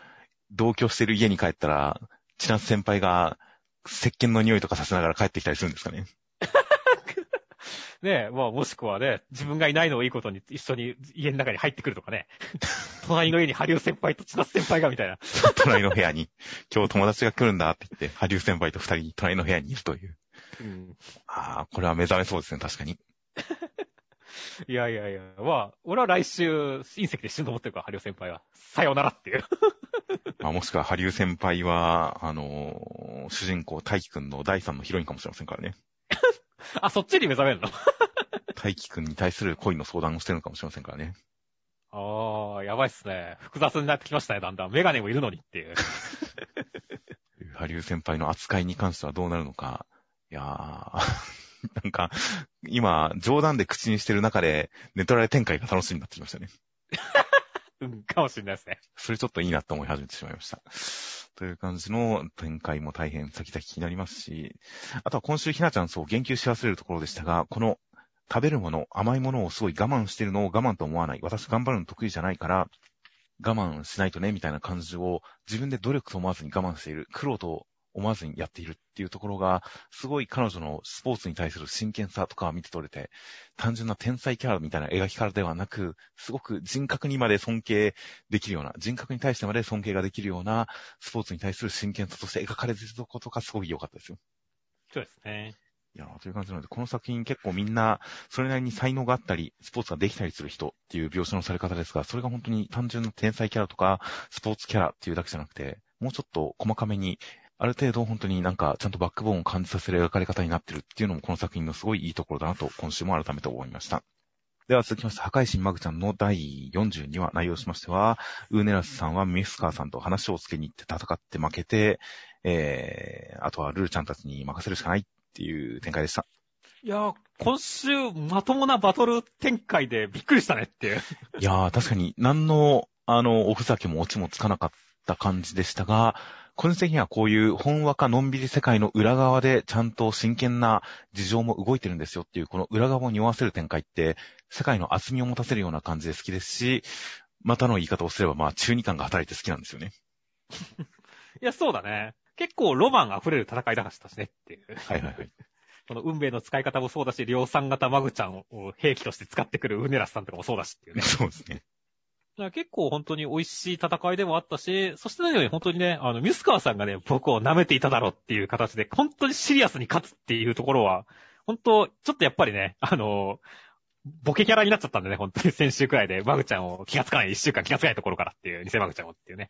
同居してる家に帰ったら、千夏先輩が、石鹸の匂いとかさせながら帰ってきたりするんですかね。*laughs* ねえ、まあもしくはね、自分がいないのをいいことに一緒に家の中に入ってくるとかね。*laughs* 隣の家にハリウ先輩と千夏先輩がみたいな。*laughs* 隣の部屋に、今日友達が来るんだって言って、ハリウ先輩と二人隣の部屋にいるという。うん。ああ、これは目覚めそうですね、確かに。いやいやいや、まあ、俺は来週、隕石で死ぬと思ってるから、ハリウ先輩は。さようならっていう。*laughs* まあ、もしくは、ハリウ先輩は、あのー主人公、大輝くんの第三のヒロインかもしれませんからね。*laughs* あ、そっちに目覚めるの？*laughs* 大輝くんに対する恋の相談をしてるのかもしれませんからね。ああ、やばいっすね。複雑になってきましたね、だんだん。メガネもいるのにっていう。ハリウ先輩の扱いに関してはどうなるのか。いやー、*laughs* なんか、今、冗談で口にしてる中で、ネトラレ展開が楽しみになってきましたね。*laughs* うん、かもしれないですね。それちょっといいなと思い始めてしまいました。という感じの展開も大変先々気になりますし、あとは今週ひなちゃんそう言及し忘れるところでしたが、この食べるもの、甘いものをすごい我慢してるのを我慢と思わない。私頑張るの得意じゃないから、我慢しないとね、みたいな感じを自分で努力と思わずに我慢している。苦労と思わずにやっているっていうところが、すごい彼女のスポーツに対する真剣さとか見て取れて、単純な天才キャラみたいな描き方ではなく、すごく人格にまで尊敬できるような、人格に対してまで尊敬ができるような、スポーツに対する真剣さとして描かれていることがすごい良かったですよ。そうですね。いやー、という感じなので、この作品結構みんな、それなりに才能があったり、スポーツができたりする人っていう描写のされ方ですが、それが本当に単純な天才キャラとか、スポーツキャラっていうだけじゃなくて、もうちょっと細かめに、ある程度本当になんかちゃんとバックボーンを感じさせる描かれ方になってるっていうのもこの作品のすごいいいところだなと今週も改めて思いました。では続きまして、破壊神マグちゃんの第42話内容しましては、ウーネラスさんはミスカーさんと話をつけに行って戦って負けて、えー、あとはルルちゃんたちに任せるしかないっていう展開でした。いやー、今週、まともなバトル展開でびっくりしたねっていう。いやー、確かに何の、あの、おふざけもオチもつかなかった感じでしたが、個人的にはこういう本話かのんびり世界の裏側でちゃんと真剣な事情も動いてるんですよっていうこの裏側を匂わせる展開って世界の厚みを持たせるような感じで好きですし、またの言い方をすればまあ中二感が働いて好きなんですよね。*laughs* いや、そうだね。結構ロマン溢れる戦いだしたしねっていう。はいはいはい。この運命の使い方もそうだし、量産型マグちゃんを兵器として使ってくるウネラスさんとかもそうだしっていうね。そうですね。結構本当に美味しい戦いでもあったし、そして何より本当にね、あの、ミスカワさんがね、僕を舐めていただろうっていう形で、本当にシリアスに勝つっていうところは、本当、ちょっとやっぱりね、あの、ボケキャラになっちゃったんでね、本当に先週くらいで、マグちゃんを気がつかない、一週間気がつかないところからっていう、偽マグちゃんをっていうね。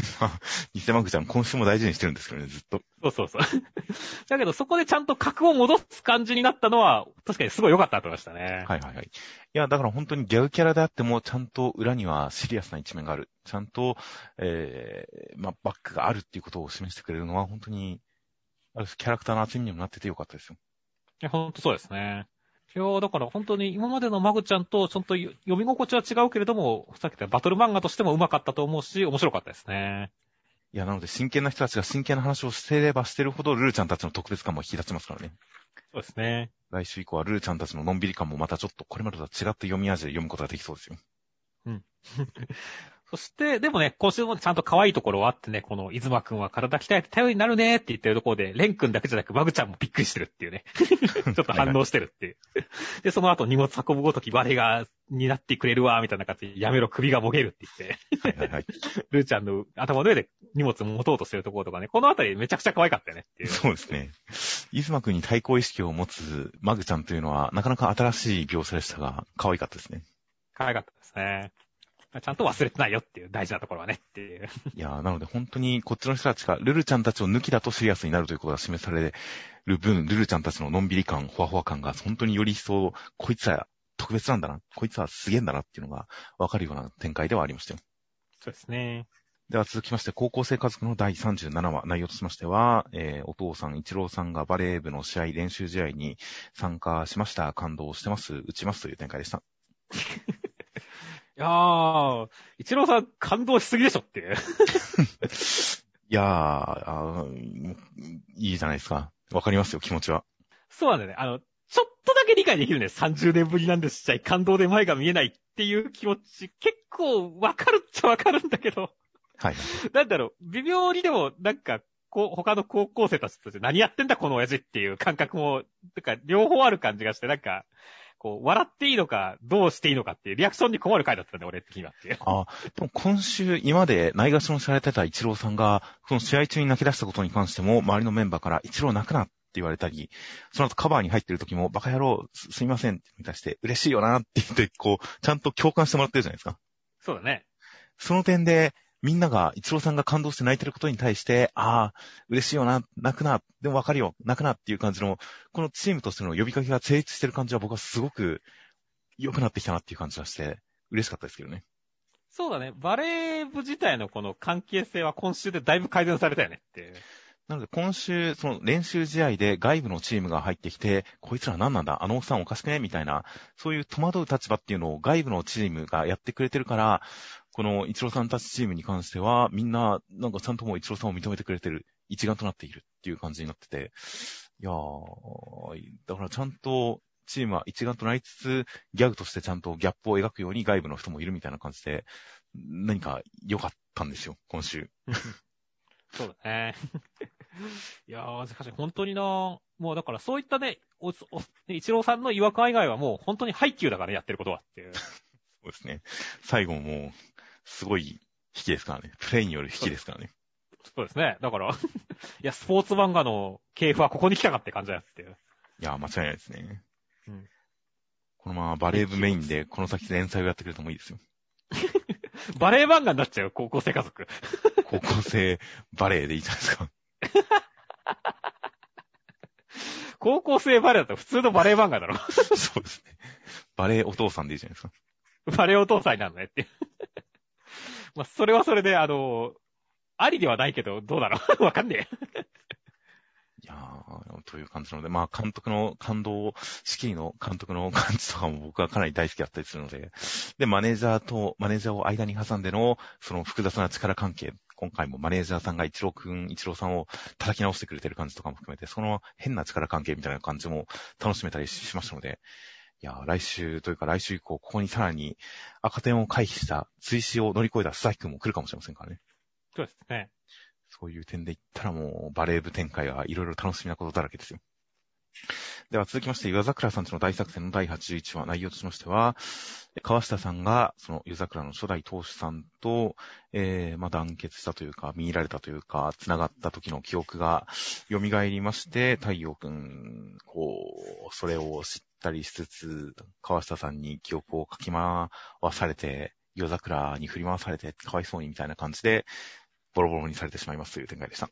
*laughs* 偽マグちゃん今週も大事にしてるんですけどね、ずっと。そうそうそう。*laughs* だけどそこでちゃんと格を戻す感じになったのは、確かにすごい良かったと思いましたね。はいはいはい。いや、だから本当にギャグキャラであっても、ちゃんと裏にはシリアスな一面がある。ちゃんと、えー、まあ、バックがあるっていうことを示してくれるのは、本当に、キャラクターの厚みにもなっててよかったですよ。いや、ほんとそうですね。いやだから本当に今までのマグちゃんとちょっと読み心地は違うけれども、さっき言ったバトル漫画としても上手かったと思うし、面白かったですね。いや、なので真剣な人たちが真剣な話をしていればしてるほど、ルルちゃんたちの特別感も引き立ちますからね。そうですね。来週以降はルルちゃんたちののんびり感もまたちょっとこれまでとは違った読み味で読むことができそうですよ。*laughs* そして、でもね、今週もちゃんと可愛いところはあってね、この、いずまくんは体鍛えて頼りになるねって言ってるところで、レンくんだけじゃなく、マグちゃんもびっくりしてるっていうね。*laughs* ちょっと反応してるっていう。で、その後荷物運ぶごとき我が、になってくれるわ、みたいな感じで、やめろ、首がもげるって言って、はいはいはい。*laughs* ルーちゃんの頭の上で荷物持とうとしてるところとかね、このあたりめちゃくちゃ可愛かったよねっていう。そうですね。イズマ君に対抗意識を持つマグちゃんというのは、なかなか新しい描写でしたが、可愛かったですね。可愛かったですね。ちゃんと忘れてないよっていう大事なところはねっていう。いやーなので本当にこっちの人たちが、ルルちゃんたちを抜きだとシリアスになるということが示される分、ルルちゃんたちののんびり感、ほわほわ感が本当により一層、こいつは特別なんだな、こいつはすげえんだなっていうのがわかるような展開ではありましたよ。そうですね。では続きまして、高校生家族の第37話、内容としましては、えー、お父さん、一郎さんがバレー部の試合、練習試合に参加しました。感動してます。打ちますという展開でした。いやー、一郎さん感動しすぎでしょっていう。いやーあー、いいじゃないですか。わかりますよ、気持ちは。そうなんだよね。あの、ちょっとだけ理解できるね。30年ぶりなんですし、感動で前が見えないっていう気持ち、結構わかるっちゃわかるんだけど、はい。なんだろう、微妙にでも、なんか、こう、他の高校生たちとして何やってんだこの親父っていう感覚も、てか、両方ある感じがして、なんか、こう、笑っていいのか、どうしていいのかっていう、リアクションに困る回だったんだ、俺的にはっていう。あ、でも今週、今までないがしろにされてたイチローさんが、その試合中に泣き出したことに関しても、周りのメンバーから、イチロー泣くなって言われたり、その後カバーに入ってる時も、バカ野郎、すすみませんって満たして、嬉しいよなって言って、こう、ちゃんと共感してもらってるじゃないですか。そうだね。その点で、みんなが、イチローさんが感動して泣いてることに対して、ああ、嬉しいよな、泣くな、でもわかるよ、泣くなっていう感じの、このチームとしての呼びかけが成立してる感じは僕はすごく良くなってきたなっていう感じがして、嬉しかったですけどね。そうだね。バレー部自体のこの関係性は今週でだいぶ改善されたよねっていう。なので今週、その練習試合で外部のチームが入ってきて、こいつら何なんだあのおっさんおかしくねみたいな、そういう戸惑う立場っていうのを外部のチームがやってくれてるから、このイチローさんたちチームに関しては、みんな、なんかちゃんともうイチローさんを認めてくれてる、一丸となっているっていう感じになってて、いやー、だからちゃんとチームは一丸となりつつ、ギャグとしてちゃんとギャップを描くように外部の人もいるみたいな感じで、何か良かったんですよ、今週。そうだね。*laughs* いやー、しかし本当になもうだからそういったね、お、お、イチローさんの違和感以外はもう本当にハイキューだからね、やってることはっていう。*laughs* そうですね。最後もすごい引きですからね。プレイによる引きですからね。そうですね。だからいや、スポーツ漫画の系譜はここに来たかって感じだっていう。いや、間違いないですね。うん。このままバレー部メインでこの先連載をやってくれてもいいですよ。*laughs* バレー漫画になっちゃう、高校生家族。高校生バレーでいいじゃないですか。*laughs* 高校生バレーだと普通のバレー漫画だろ。*laughs* そうですね。バレーお父さんでいいじゃないですか。バレーお父さんになるのねって。まあ、それはそれで、あの、ありではないけど、どうだろう？*laughs* わかんねえ。いやー、という感じなので、まあ、監督の感動を、四季の監督の感じとかも僕はかなり大好きだったりするので、で、マネージャーと、マネージャーを間に挟んでの、その複雑な力関係、今回もマネージャーさんが一郎くん、一郎さんを叩き直してくれてる感じとかも含めて、その変な力関係みたいな感じも楽しめたりしましたので、いや、来週というか来週以降、ここにさらに赤点を回避した追試を乗り越えた須崎くんも来るかもしれませんからね。そうですね。そういう点で言ったらもうバレー部展開はいろいろ楽しみなことだらけですよ。では続きまして、岩桜さんちの大作戦の第81話、内容としましては、川下さんが、その、湯桜の初代当主さんと、えー、まあ、団結したというか、見入られたというか、繋がった時の記憶が蘇りまして、太陽くん、こう、それを知ったりしつつ、川下さんに記憶をかき回されて、夜桜に振り回されて、かわいそうにみたいな感じで、ボロボロにされてしまいますという展開でした。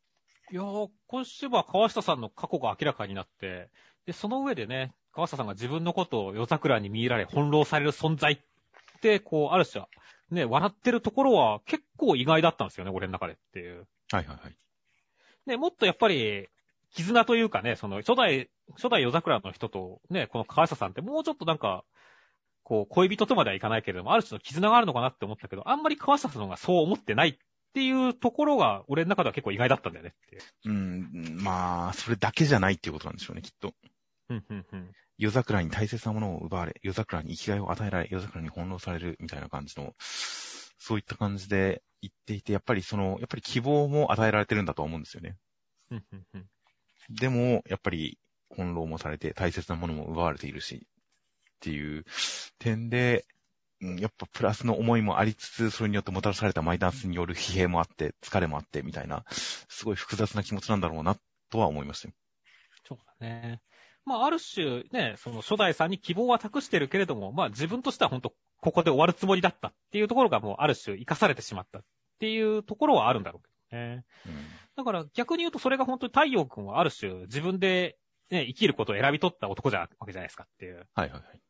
いやー、今週は川下さんの過去が明らかになって、で、その上でね、川下さんが自分のことを夜桜に見入られ、翻弄される存在って、こう、ある種は、ね、笑ってるところは結構意外だったんですよね、俺の中でっていう。はいはいはい。ね、もっとやっぱり、絆というかね、その、初代、初代夜桜の人とね、この川下さんってもうちょっとなんか、こう、恋人とまではいかないけれども、ある種の絆があるのかなって思ったけど、あんまり川下さんがそう思ってないっていうところが、俺の中では結構意外だったんだよねってうん、まあ、それだけじゃないっていうことなんでしょうね、きっと。うんうんうん。夜桜に大切なものを奪われ、夜桜に生きがいを与えられ、夜桜に翻弄されるみたいな感じの、そういった感じで言っていて、やっぱりその、やっぱり希望も与えられてるんだと思うんですよね。うんうんうん。でも、やっぱり翻弄もされて大切なものも奪われているし、っていう点で、うん、やっぱプラスの思いもありつつ、それによってもたらされたマイナスによる疲弊もあって、疲れもあって、みたいな、すごい複雑な気持ちなんだろうな、とは思いましたよ。そうだね。まあ、ある種、ね、その初代さんに希望は託してるけれども、まあ自分としては本当ここで終わるつもりだったっていうところがもうある種生かされてしまったっていうところはあるんだろうけどね。うん、だから逆に言うとそれが本当に太陽君はある種自分でね、生きることを選び取った男じゃ、わけじゃないですかっていう。はいはいはい。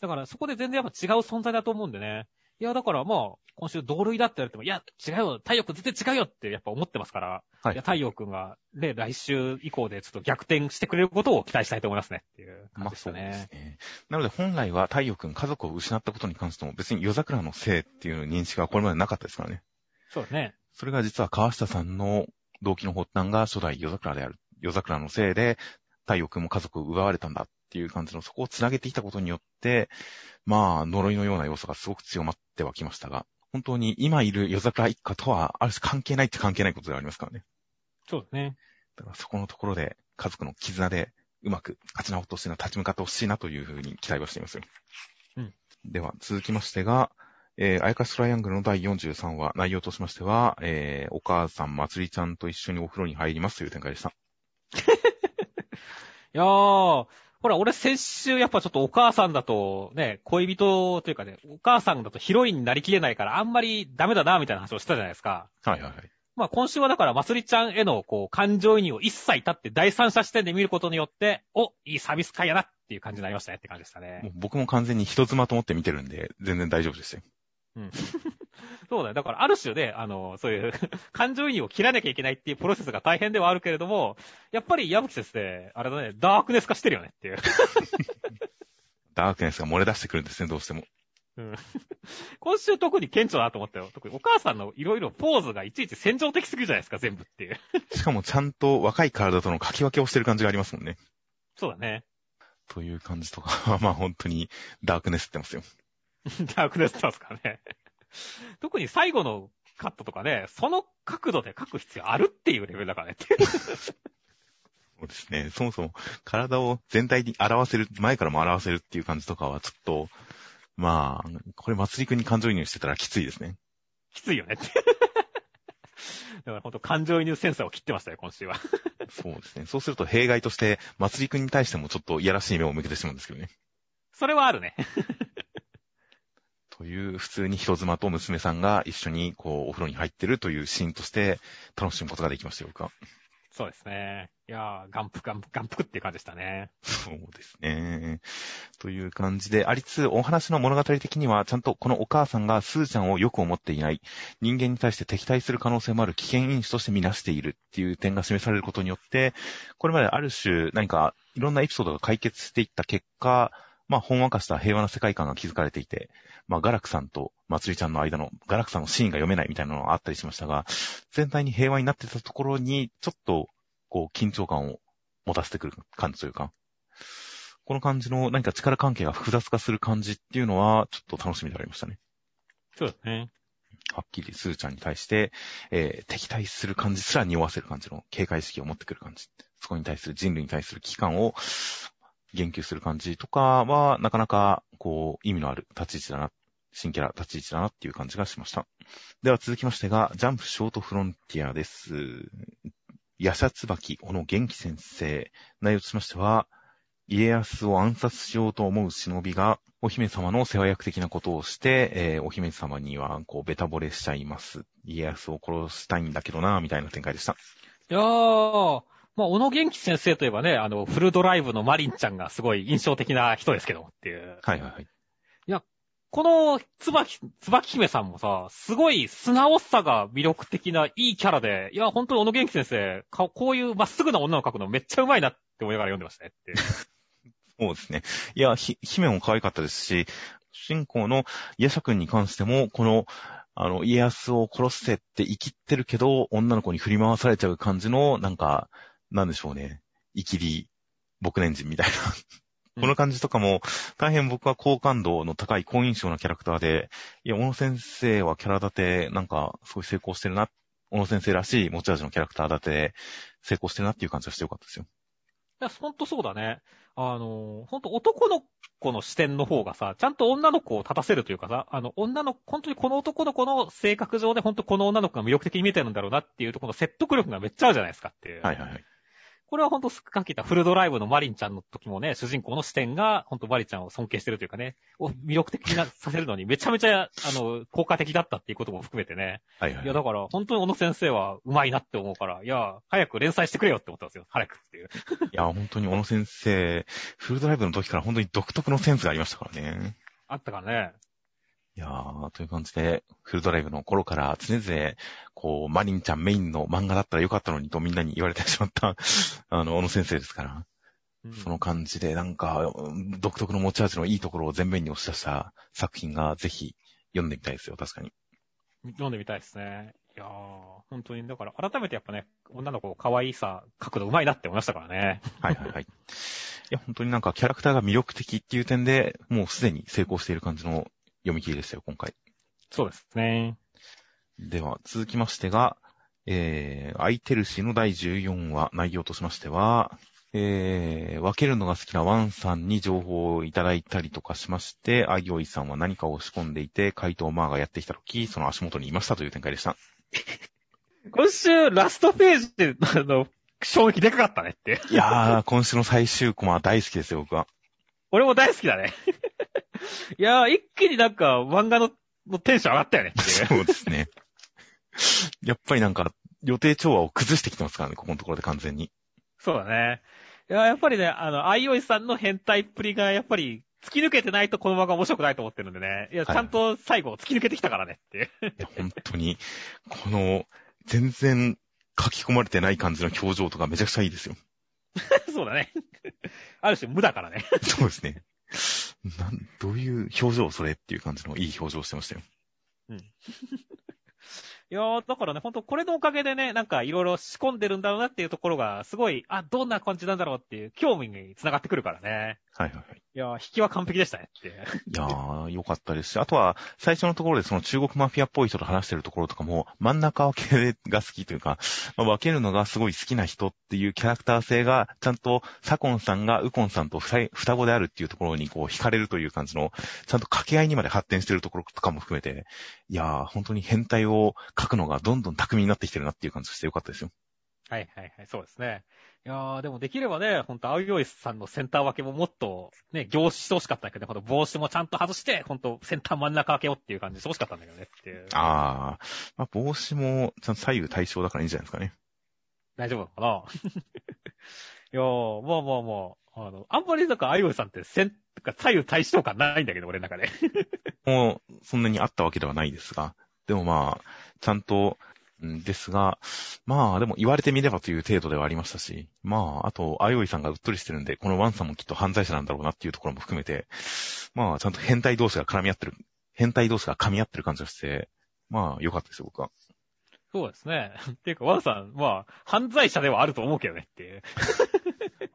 だからそこで全然やっぱ違う存在だと思うんでね。いや、だからまあ、今週同類だって言われても、いや、違うよ、太陽くん全然違うよってやっぱ思ってますから、はい、いや、太陽くんが、ね、来週以降でちょっと逆転してくれることを期待したいと思いますねっていう感じでしたね。まあ、そうですね。なので本来は太陽くん家族を失ったことに関しても別に夜桜のせいっていう認識はこれまでなかったですからね。そうですね。それが実は川下さんの動機の発端が初代夜桜である。夜桜のせいで太陽くんも家族を奪われたんだっていう感じのそこを繋げてきたことによって、まあ、呪いのような要素がすごく強まってはきましたが、本当に今いる夜桜一家とは、ある種関係ないって関係ないことではありますからね。そうですね。だからそこのところで家族の絆でうまく立ち直ってほしいな、立ち向かってほしいなというふうに期待はしていますよ。うん。では、続きましてが、えー、アイカストライアングルの第43話、内容としましては、えー、お母さん、まつりちゃんと一緒にお風呂に入りますという展開でした。*laughs* いやー、ほら、俺先週やっぱちょっとお母さんだと、ね、恋人というかね、お母さんだとヒロインになりきれないからあんまりダメだな、みたいな話をしたじゃないですか。はいはいはい。まあ今週はだから、まつりちゃんへの、こう、感情移入を一切立って第三者視点で見ることによって、お、いいサービス会やなっていう感じになりましたねって感じでしたもね。う僕も完全に人妻と思って見てるんで、全然大丈夫ですよ。うん。*laughs* そうだよ。だから、ある種で、あの、そういう、*laughs* 感情移入を切らなきゃいけないっていうプロセスが大変ではあるけれども、やっぱり矢吹先生、あれだね、ダークネス化してるよねっていう。*laughs* ダークネスが漏れ出してくるんですね、どうしても。うん今週特に顕著だなと思ったよ。特にお母さんのいろいろポーズがいちいち戦場的すぎるじゃないですか、全部っていう。しかもちゃんと若い体との書き分けをしてる感じがありますもんね。そうだね。という感じとかは、まあ本当にダークネスってますよ。*laughs* ダークネスってますからね。特に最後のカットとかね、その角度で書く必要あるっていうレベルだからね。*laughs* そうですね。そもそも体を全体に表せる、前からも表せるっていう感じとかはちょっと、まあ、これ祭りくんに感情移入してたらきついですね。きついよね。*laughs* だから本当感情移入センサーを切ってましたよ、今週は。そうですね。そうすると弊害として、祭りくんに対してもちょっといやらしい目を向けてしまうんですけどね。それはあるね。という、普通に人妻と娘さんが一緒にこう、お風呂に入ってるというシーンとして楽しむことができましたよ、僕は。そうですね。いやー、眼福、眼福、眼福っていう感じでしたね。そうですね。という感じでありつつ、お話の物語的には、ちゃんとこのお母さんがスーちゃんをよく思っていない、人間に対して敵対する可能性もある危険因子として見なしているっていう点が示されることによって、これまである種何かいろんなエピソードが解決していった結果、まあ、ほんわかした平和な世界観が築かれていて、まあ、ガラクさんとまつりちゃんの間のガラクさんのシーンが読めないみたいなのがあったりしましたが、全体に平和になってたところに、ちょっと、こう、緊張感を持たせてくる感じというか、この感じの何か力関係が複雑化する感じっていうのは、ちょっと楽しみでありましたね。そうですね。はっきりスーちゃんに対して、えー敵対する感じすら匂わせる感じの警戒意識を持ってくる感じ。そこに対する人類に対する危機感を言及する感じとかは、なかなか、こう、意味のある立ち位置だな、新キャラ立ち位置だなっていう感じがしました。では続きましてが、ジャンプショートフロンティアです。ヤシャツバキ、小野元気先生。内容としましては、家康を暗殺しようと思う忍びが、お姫様の世話役的なことをして、えーお姫様には、こう、ベタ惚れしちゃいます。家康を殺したいんだけどな、みたいな展開でした。いやー、まあ、小野元気先生といえばね、あの、フルドライブのマリンちゃんがすごい印象的な人ですけどもっていう。はいはいはい。この、つばき、つばき姫さんもさ、すごい素直さが魅力的ないいキャラで、いや、本当に小野元気先生、かこういうまっすぐな女を描くのめっちゃうまいなって思いながら読んでましたねっていう。*laughs* そうですね。いや、ひ、姫も可愛かったですし、主人公のイエシャ君に関しても、この、あの、家康を殺せって生きってるけど、女の子に振り回されちゃう感じの、なんか、なんでしょうね。生きり、僕年人みたいな。この感じとかも、大変僕は好感度の高い好印象なキャラクターで、いや、小野先生はキャラ立て、なんか、すごい成功してるな。小野先生らしい持ち味のキャラクター立て、成功してるなっていう感じがしてよかったですよ。いや、ほんとそうだね。あの、ほんと男の子の視点の方がさ、ちゃんと女の子を立たせるというかさ、あの、女の、本当にこの男の子の性格上で本当この女の子が魅力的に見えてるんだろうなっていうところの説得力がめっちゃあるじゃないですかっていう。はいはいはい。これは本当さっき言ったフルドライブのマリンちゃんの時もね、主人公の視点が本当マリンちゃんを尊敬してるというかね、を魅力的になさせるのにめちゃめちゃ、あの、効果的だったっていうことも含めてね。はいはいいや、だから本当に小野先生は上手いなって思うから、いや、早く連載してくれよって思ったんですよ。早くっていう。*laughs* いや、本当に小野先生、フルドライブの時から本当に独特のセンスがありましたからね。あったからね。いやー、という感じで、フルドライブの頃から常々、こう、マリンちゃんメインの漫画だったらよかったのにとみんなに言われてしまった、*laughs* あの、小野先生ですから、うんその感じで、なんか、うん独特の持ち味のいいところを前面に押し出した作品がぜひ読んでみたいですよ、確かに。読んでみたいですね。いやー、本当に、だから改めてやっぱね、女の子可愛さ、角度上手いなって思いましたからね。はいはいはい。いや、本当になんかキャラクターが魅力的っていう点で、もうすでに成功している感じの読み切りでしたよ、今回。そうですね。では、続きましてが、えー、アイテルシーの第14話、内容としましては、えー、分けるのが好きなワンさんに情報をいただいたりとかしまして、アイオイさんは何かを仕込んでいて、怪盗マーがやってきた時、その足元にいましたという展開でした。今週、ラストページで、あの、衝撃でかかったねって。いやー、今週の最終コマ大好きですよ、僕は。俺も大好きだね。いやー、一気になんか漫画ののテンション上がったよねそうですね。やっぱりなんか、予定調和を崩してきてますからね、ここのところで完全に。そうだね。いや、やっぱりね、あの、アイオイさんの変態っぷりが、やっぱり、突き抜けてないとこの漫画面白くないと思ってるんでね。いや、ちゃんと最後、突き抜けてきたからねって。いや、本当に、この、全然書き込まれてない感じの表情とかめちゃくちゃいいですよ。*laughs* そうだね。ある種無だからね。そうですね。*laughs* なん、どういう表情それっていう感じのいい表情してましたよ。うん。*laughs* いやー、だからね、ほんとこれのおかげでね、なんかいろいろ仕込んでるんだろうなっていうところが、すごい、あ、どんな感じなんだろうっていう興味に繋がってくるからね。はいはいはい。いやー、引きは完璧でしたねって。*laughs* いやー、よかったですし、あとは、最初のところでその中国マフィアっぽい人と話してるところとかも、真ん中分けが好きというか、まあ、分けるのがすごい好きな人っていうキャラクター性が、ちゃんと、サコンさんがウコンさんと双子であるっていうところにこう惹かれるという感じの、ちゃんと掛け合いにまで発展してるところとかも含めて、いやー、本当に変態を書くのがどんどん巧みになってきてるなっていう感じがしてよかったですよ。はいはいはい、そうですね。いやー、でもできればね、ほんと、青いスさんのセンター分けももっと、ね、凝視してほしかったけどね、ほんと帽子もちゃんと外して、ほんと、センター真ん中分けをっていう感じしてほしかったんだけどねっていう。あー、まあ、帽子も、ちゃんと左右対称だからいいんじゃないですかね。大丈夫かな？*laughs* いやー、まあまあまあ、あの、あんまりなんか、あいおいさんって、せん、か左右対称感ないんだけど、俺の中で。*laughs* もう、そんなにあったわけではないですが、でもまあ、ちゃんと、んですが、まあでも言われてみればという程度ではありましたし、まあ、あと、あよいさんがうっとりしてるんで、このワンさんもきっと犯罪者なんだろうなっていうところも含めて、まあ、ちゃんと変態同士が絡み合ってる、変態同士が噛み合ってる感じがして、まあ、良かったですよ、僕は。そうですね。*laughs* っていうか、ワンさん、まあ、犯罪者ではあると思うけどねっていう。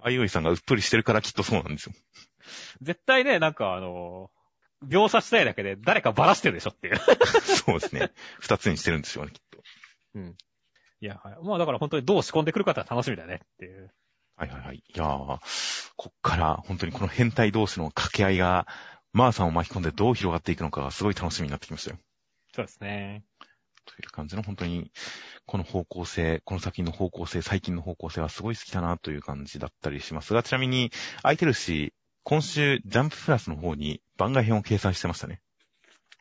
あよいさんがうっとりしてるからきっとそうなんですよ。絶対ね、なんかあの、描写したいだけで誰かばらしてるでしょっていう。*laughs* そうですね。二つにしてるんですよね、きっと。うん。いや、はい。まあだから本当にどう仕込んでくるかって楽しみだねっていう。はいはいはい。いやー、こっから本当にこの変態同士の掛け合いが、マーさんを巻き込んでどう広がっていくのかがすごい楽しみになってきましたよ。そうですね。という感じの本当に、この方向性、この先の方向性、最近の方向性はすごい好きだなという感じだったりしますが、ちなみに、空いてるし、今週、ジャンププラスの方に番外編を掲載してましたね。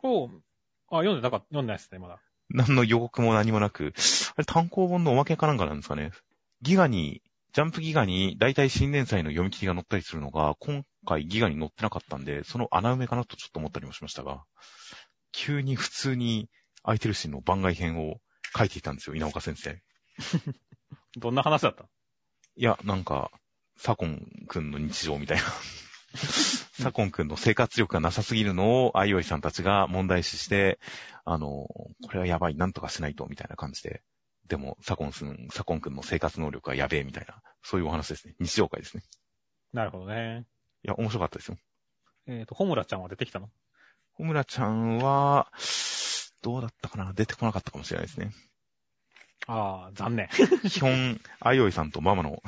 おう。あ、読んでなかった、読んでないですね、まだ。*laughs* 何の予告も何もなく、あれ単行本のおまけかなんかなんですかね。ギガに、ジャンプギガに、だいたい新年祭の読み切りが載ったりするのが、今回ギガに載ってなかったんで、その穴埋めかなとちょっと思ったりもしましたが、急に普通に空いてるシーンの番外編を書いていたんですよ、稲岡先生。*laughs* どんな話だったいや、なんか、サコンくんの日常みたいなサコン君の生活力がなさすぎるのを、アイオイさんたちが問題視して、あの、これはやばい、なんとかしないと、みたいな感じで。でも、サコン君、サコン君の生活能力がやべえ、みたいな、そういうお話ですね。日常会ですね。なるほどね。いや、面白かったですよ。えっ、ー、と、ホムラちゃんは出てきたの？ホムラちゃんは、どうだったかな？出てこなかったかもしれないですね。ああ、残念。基本、あいおいさんとママの、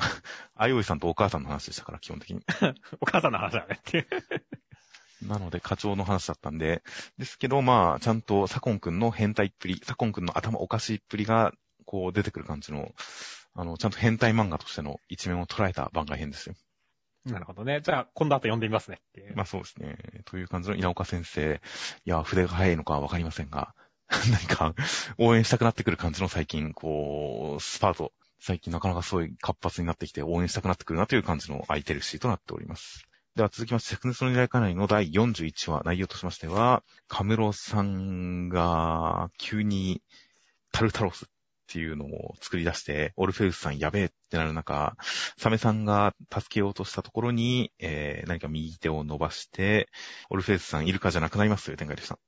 あいおいさんとお母さんの話でしたから、基本的に。*laughs* お母さんの話だねっていう。なので、課長の話だったんで、ですけど、まあ、ちゃんとサコンくんの変態っぷり、サコンくんの頭おかしいっぷりが、こう出てくる感じの、あの、ちゃんと変態漫画としての一面を捉えた番外編ですよ。なるほどね。じゃあ、今度後読んでみますねまあそうですね。という感じの稲岡先生。いや、筆が早いのかわかりませんが、*laughs* 何か、応援したくなってくる感じの最近、こう、スパート。最近なかなかすごい活発になってきて応援したくなってくるなという感じの空いてるシートとなっております。では続きまして、セクネスの狙いかないの第41話、内容としましては、カムロさんが急にタルタロスっていうのを作り出して、オルフェウスさんやべえってなる中、サメさんが助けようとしたところに、えー、何か右手を伸ばして、オルフェウスさんイルカじゃなくなりますという展開でした。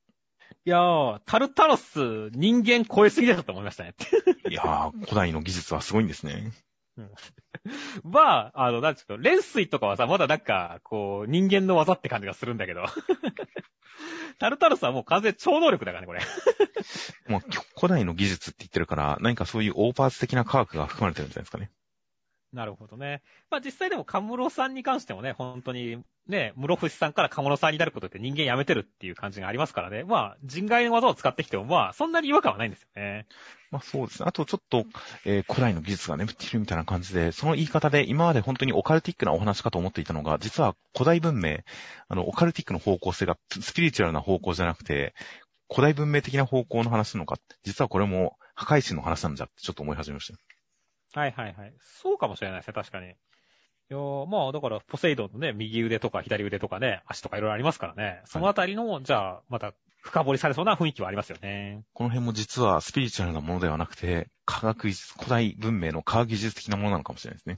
いやー、タルタロス人間超えすぎだと思いましたね。*laughs* いやー、古代の技術はすごいんですね。うん、*laughs* まあ、あの、なんちゅうの、連水とかはさ、まだなんか、こう、人間の技って感じがするんだけど。*laughs* タルタロスはもう完全超能力だからね、これ。もう、古古代の技術って言ってるから、何かそういうオーパーツ的な科学が含まれてるんじゃないですかね。なるほどね。まあ実際でも、カムロさんに関してもね、本当に、ね、室伏さんからカムロさんになることって人間やめてるっていう感じがありますからね。まあ、人外の技を使ってきても、まあ、そんなに違和感はないんですよね。まあそうですね。あとちょっと、えー古代の技術が眠っているみたいな感じで、その言い方で今まで本当にオカルティックなお話かと思っていたのが、実は古代文明、あの、オカルティックの方向性がスピリチュアルな方向じゃなくて、古代文明的な方向の話なのか、実はこれも破壊神の話なんじゃってちょっと思い始めましたよ。はいはいはい。そうかもしれないですね、確かに。いやーまあ、だから、ポセイドンのね、右腕とか左腕とかね、足とかいろいろありますからね。そのあたりの、じゃあ、また、深掘りされそうな雰囲気はありますよね。この辺も実はスピリチュアルなものではなくて、科学技術、古代文明の科学技術的なものなのかもしれないですね。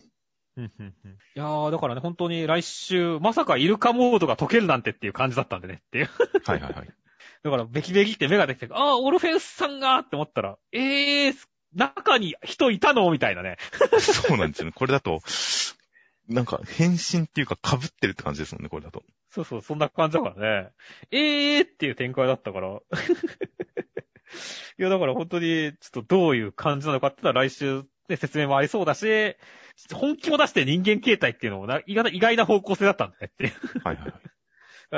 うんうんうんいやー、だからね、本当に来週、まさかイルカモードが解けるなんてっていう感じだったんでね、っていう。はいはいはい。*laughs* だから、ベキベキって目ができて、ああ、オルフェウスさんがって思ったら、ええー、中に人いたの？みたいなね。*laughs* そうなんですよね。これだと、なんか変身っていうか被ってるって感じですもんね、これだと。そうそう、そんな感じだからね。ええーっていう展開だったから。*laughs* いや、だから本当に、ちょっとどういう感じなのかってのは来週、ね、説明もありそうだし、本気を出して人間形態っていうのもな意外な方向性だったんだねっていう。はいはい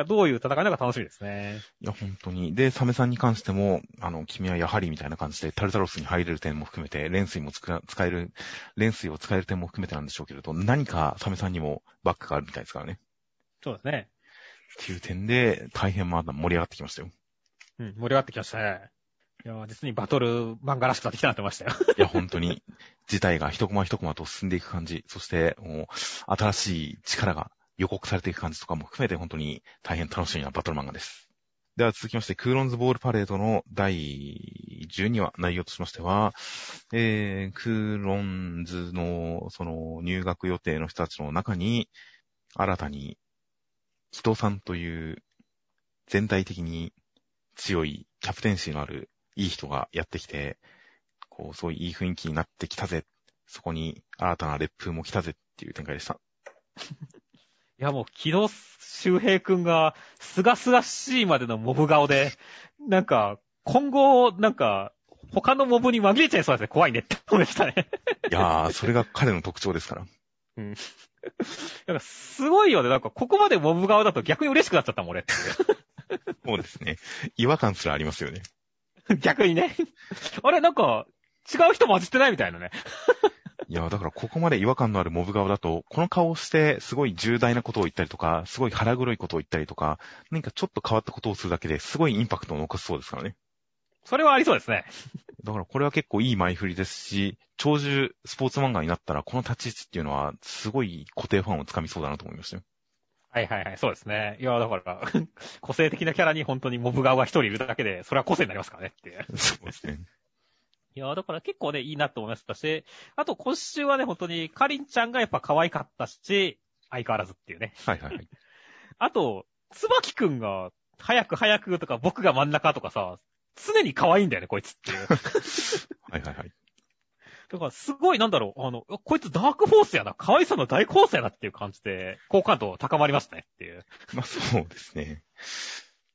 どういう戦いなのか楽しみですね。いや、本当に。で、サメさんに関しても、あの、君はやはりみたいな感じで、タルタロスに入れる点も含めて、連水も使える、連水を使える点も含めてなんでしょうけれど、何かサメさんにもバックがあるみたいですからね。そうですね。っていう点で、大変まだ盛り上がってきましたよ。うん、盛り上がってきましたね。いや、実にバトル漫画らしくなってきたなって思いましたよ。いや、本当に、事態が一コマ一コマと進んでいく感じ、そして、もう、新しい力が予告されていく感じとかも含めて、本当に大変楽しみなバトル漫画です。では続きまして、クーロンズボールパレードの第12話、内容としましては、えー、クーロンズの、その、入学予定の人たちの中に、新たに、人さんという、全体的に強い、キャプテンシーのある、いい人がやってきて、こう、そういういい雰囲気になってきたぜ。そこに新たな烈風も来たぜっていう展開でした。いや、もう、木戸周平くんが、すがすがしいまでのモブ顔で、なんか、今後、なんか、他のモブに紛れちゃいそうですね。怖いねって思いましたね。いやー、それが彼の特徴ですから。なんか、すごいよね。なんか、ここまでモブ顔だと逆に嬉しくなっちゃったもん、俺そうですね。違和感すらありますよね。*laughs* 逆にね。あれ、なんか、違う人混じってないみたいなね。いやー、だからここまで違和感のあるモブ顔だと、この顔をしてすごい重大なことを言ったりとか、すごい腹黒いことを言ったりとか、何かちょっと変わったことをするだけですごいインパクトを残すそうですからね。それはありそうですね。*laughs* だからこれは結構いい前振りですし、長寿スポーツ漫画になったらこの立ち位置っていうのはすごい固定ファンをつかみそうだなと思いましたよ。はいはいはい、そうですね。いや、だから、*laughs* 個性的なキャラに本当にモブ顔が一人いるだけで、それは個性になりますからねって。*laughs* そうですね。いや、だから結構ね、いいなと思いましたし、あと今週はね、本当に、かりんちゃんがやっぱ可愛かったし、相変わらずっていうね。はいはいはい。*laughs* あと、つばきくんが、早く早くとか、僕が真ん中とかさ、常に可愛いんだよね、こいつっていう。*laughs* はいはいはい。だから、すごい、なんだろう、あの、こいつダークフォースやな、可愛さの大構成やなっていう感じで、好感度高まりましたねっていう。まあそうですね。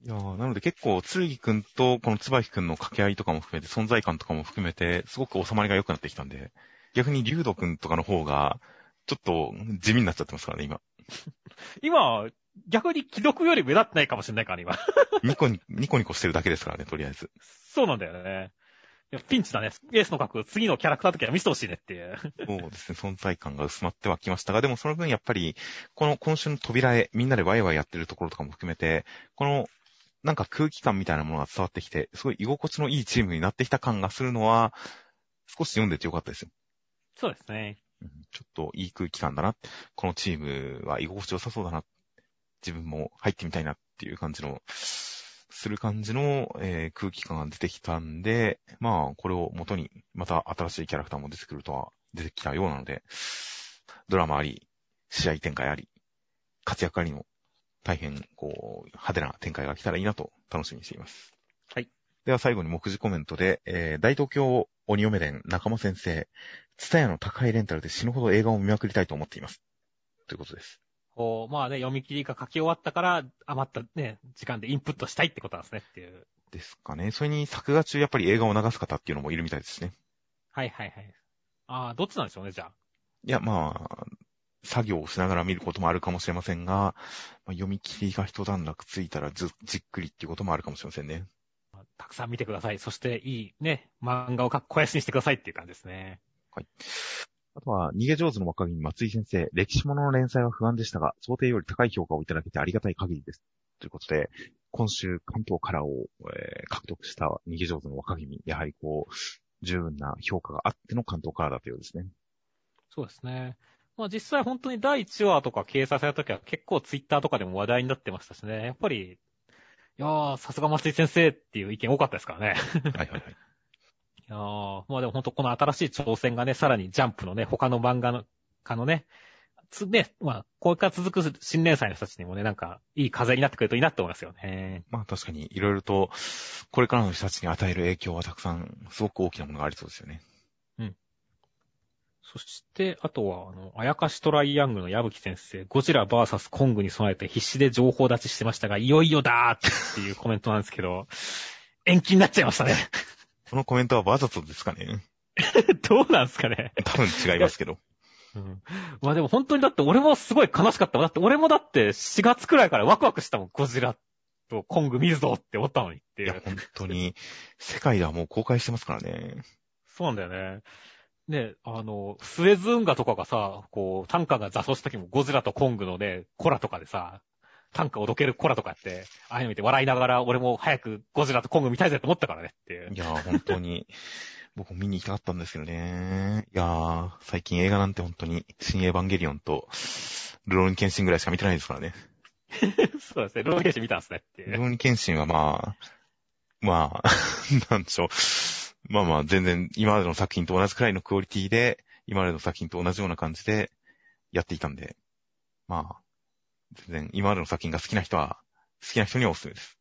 いやーなので結構、つるぎくんとこのつばきくんの掛け合いとかも含めて、存在感とかも含めて、すごく収まりが良くなってきたんで、逆に竜斗くんとかの方が、ちょっと地味になっちゃってますからね、今。*laughs* 今、逆に既読より目立ってないかもしれないから、今。*laughs* ニコニ、ニコニコしてるだけですからね、とりあえず。そうなんだよね。ピンチだね。エースの角、次のキャラクターの時は見せてほしいねっていう。*laughs* そうですね、存在感が薄まってはきましたが、でもその分やっぱり、この今週の扉へ、みんなでワイワイやってるところとかも含めて、この、なんか空気感みたいなものが伝わってきて、すごい居心地のいいチームになってきた感がするのは、少し読んでてよかったですよ。そうですね。うんちょっといい空気感だな。このチームは居心地良さそうだな。自分も入ってみたいなっていう感じの、する感じの、えー空気感が出てきたんで、まあ、これを元に、また新しいキャラクターも出てくるとは、出てきたようなので、ドラマあり、試合展開あり、活躍ありの、大変、こう、派手な展開が来たらいいなと楽しみにしています。はい。では最後に目次コメントで、えー大東京鬼嫁伝仲間先生、ツタヤの高いレンタルで死ぬほど映画を見まくりたいと思っています。ということです。こう、まあね、読み切りが書き終わったから、余ったね、時間でインプットしたいってことなんですねっていう。ですかね。それに作画中やっぱり映画を流す方っていうのもいるみたいですね。はいはいはい。ああ、どっちなんでしょうね、じゃあ。いや、まあ、作業をしながら見ることもあるかもしれませんが、まあ、読み切りが一段落ついたらずじっくりっていうこともあるかもしれませんね。たくさん見てください。そして、いいね、漫画をかっこやしにしてくださいっていう感じですね。あとは、逃げ上手の若君松井先生、歴史物の連載は不安でしたが、想定より高い評価をいただけてありがたい限りです。ということで、今週関東カラーを、えー獲得した逃げ上手の若君、やはりこう、十分な評価があっての関東カラーだったようですね。そうですね。まあ実際本当に第1話とか掲載された時は結構ツイッターとかでも話題になってましたしね。やっぱり、いやー、さすが松井先生っていう意見多かったですからね。はいはいはい。*laughs* いやーまあでも本当この新しい挑戦がね、さらにジャンプのね、他の漫画の、家のね、つ、ね、まあ、これから続く新連載の人たちにもね、なんか、いい風になってくれるといいなって思いますよね。まあ確かに、いろいろと、これからの人たちに与える影響はたくさん、すごく大きなものがありそうですよね。そして、あとは、あの、あやかしトライアングルの矢吹先生、ゴジラ VS コングに備えて必死で情報立ちしてましたが、いよいよだーっていうコメントなんですけど、延期になっちゃいましたね。このコメントはわざとですかね？*laughs* どうなんですかね。多分違いますけど。うん。まあでも本当にだって俺もすごい悲しかったもん。だって俺もだって4月くらいからワクワクしたもん。ゴジラとコング見るぞって思ったのにっていいや、う。本当に、世界ではもう公開してますからね。そうなんだよね。ね、あの、スエズ運河とかがさ、こう、単価が座礁した時もゴジラとコングのね、コラとかでさ、単価をどけるコラとかって、ああいうの見て笑いながら俺も早くゴジラとコング見たいぜって思ったからねっていうい。や、本当に、*laughs* 僕も見に行きたかったんですけどね。いやー、最近映画なんて本当に、新エヴァンゲリオンと、ルローニケンシンぐらいしか見てないですからね。*laughs* そうですね。ローゲージ見たんですねっていう。ルローニケンシンはまあ、まあ、*laughs* なんでしょう。まあまあ、全然今までの作品と同じくらいのクオリティで、今までの作品と同じような感じでやっていたんで、まあ、全然今までの作品が好きな人は、好きな人にはおすすめです。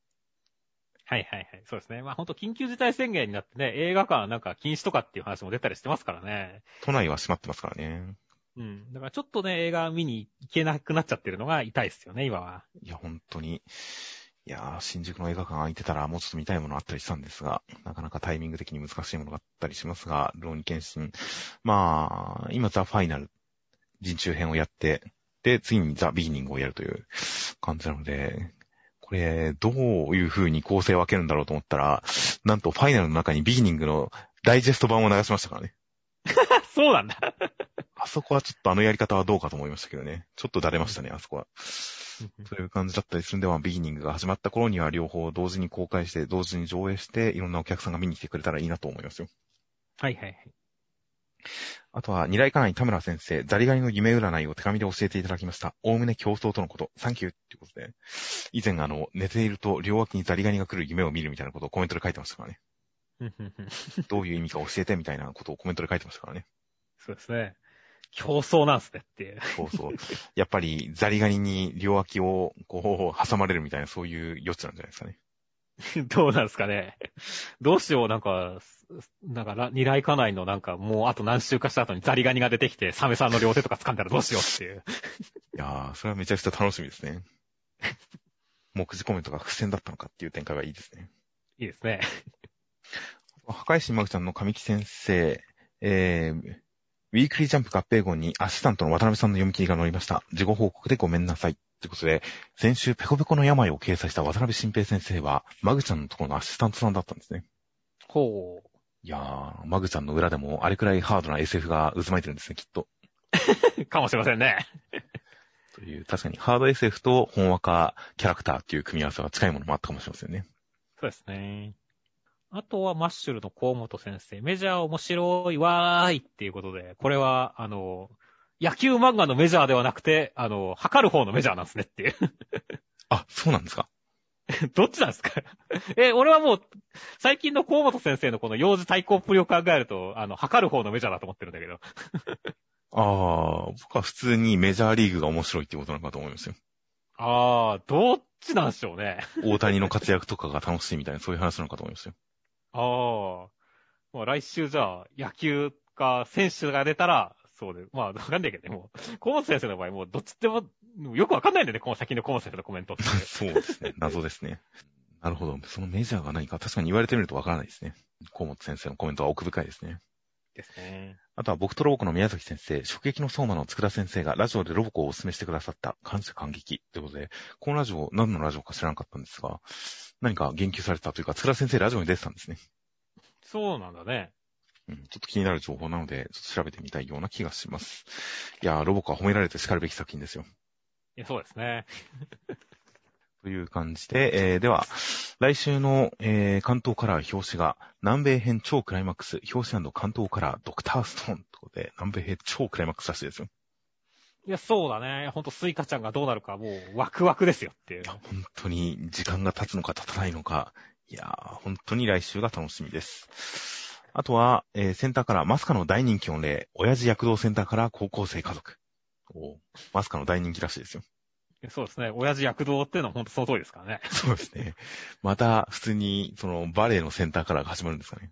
はいはいはい。そうですね。まあ本当緊急事態宣言になってね、映画館なんか禁止とかっていう話も出たりしてますからね。都内は閉まってますからね。うん。だからちょっとね、映画見に行けなくなっちゃってるのが痛いですよね、今は。いや、本当に。いやー、新宿の映画館空いてたらもうちょっと見たいものあったりしたんですが、なかなかタイミング的に難しいものがあったりしますが、ルローニケンシン。まあ、今ザ・ファイナル、人中編をやって、で、次にザ・ビギニングをやるという感じなので、これ、どういう風に構成を分けるんだろうと思ったら、なんとファイナルの中にビギニングのダイジェスト版を流しましたからね。*laughs* そうなんだ。あそこはちょっとあのやり方はどうかと思いましたけどね。ちょっとだれましたね、あそこは。*laughs* そういう感じだったりするんで、まあ、ビギニングが始まった頃には両方同時に公開して、同時に上映して、いろんなお客さんが見に来てくれたらいいなと思いますよ。はいはいはい。あとは、二来家内田村先生、ザリガニの夢占いを手紙で教えていただきました。おおむね競争とのこと。サンキューってことで。以前あの、寝ていると両脇にザリガニが来る夢を見るみたいなことをコメントで書いてましたからね。*laughs* どういう意味か教えてみたいなことをコメントで書いてましたからね。そうですね。競争なんすねっていう。そうそう。やっぱりザリガニに両脇をこう挟まれるみたいなそういう余地なんじゃないですかね。*laughs* どうなんですかね。どうしよう、なんか、なんか、二来家内のなんか、もうあと何週かした後にザリガニが出てきて、サメさんの両手とか掴んだらどうしようっていう。いやー、それはめちゃくちゃ楽しみですね。目次コメントが伏線だったのかっていう展開はいいですね。いいですね。破壊神マグちゃんの神木先生、えー、ウィークリージャンプ合併号にアシスタントの渡辺さんの読み切りが載りました。事後報告でごめんなさい。ということで、先週ペコペコの病を掲載した渡辺新平先生は、マグちゃんのところのアシスタントさんだったんですね。ほいやー、マグちゃんの裏でもあれくらいハードな SF が渦巻いてるんですね、きっと。う。*laughs* かもしれませんね。という、確かにハード SF と本話化キャラクターっていう組み合わせは近いものもあったかもしれませんね。そうですね。あとはマッシュルの河本先生。メジャー面白いわーいっていうことで、これは、あの、野球漫画のメジャーではなくて、あの、測る方のメジャーなんですねっていう。あ、そうなんですか？*laughs* どっちなんですか？*laughs* え、俺はもう、最近の河本先生のこの幼児対抗プリを考えると、あの、測る方のメジャーだと思ってるんだけど。*laughs* あー、僕は普通にメジャーリーグが面白いってことなのかと思いますよ。あー、どっちなんでしょうね。大谷の活躍とかが楽しいみたいな、そういう話なのかと思いますよ。あー。まあ来週じゃあ、野球か選手が出たら、そうで、まあわかんないけどね、もう、河本先生の場合、もうどっちでも、よくわかんないんだよね、この先の河本先生のコメントって。そうですね。*laughs* 謎ですね。なるほど。そのメジャーが何か確かに言われてみるとわからないですね。河本先生のコメントは奥深いですね。ですね。あとは僕とロボコの宮崎先生、食撃の相馬の佃先生がラジオでロボコをお勧めしてくださった感謝感激ということで、このラジオ、何のラジオか知らなかったんですが、何か言及されたというか、佃先生ラジオに出てたんですね。そうなんだね。うん、ちょっと気になる情報なので、ちょっと調べてみたいような気がします。いやー、ロボコは褒められて叱るべき作品ですよ。いや、そうですね。*laughs* という感じで、えー、では、来週の、えー、巻頭カラー表紙が、南米編超クライマックス、表紙巻頭カラードクターストーンということで、南米編超クライマックスらしいですよ。いや、そうだね。ほんと、スイカちゃんがどうなるか、もう、ワクワクですよっていう。本当に時間が経つのか経たないのか、いやー、本当に来週が楽しみです。あとは、えー、センターからまさかの大人気御礼、親父躍動センターから高校生家族。おまさかの大人気らしいですよ。そうですね。親父躍動っていうのはほんとその通りですからね。そうですね。また、普通に、その、バレエのセンターからが始まるんですかね。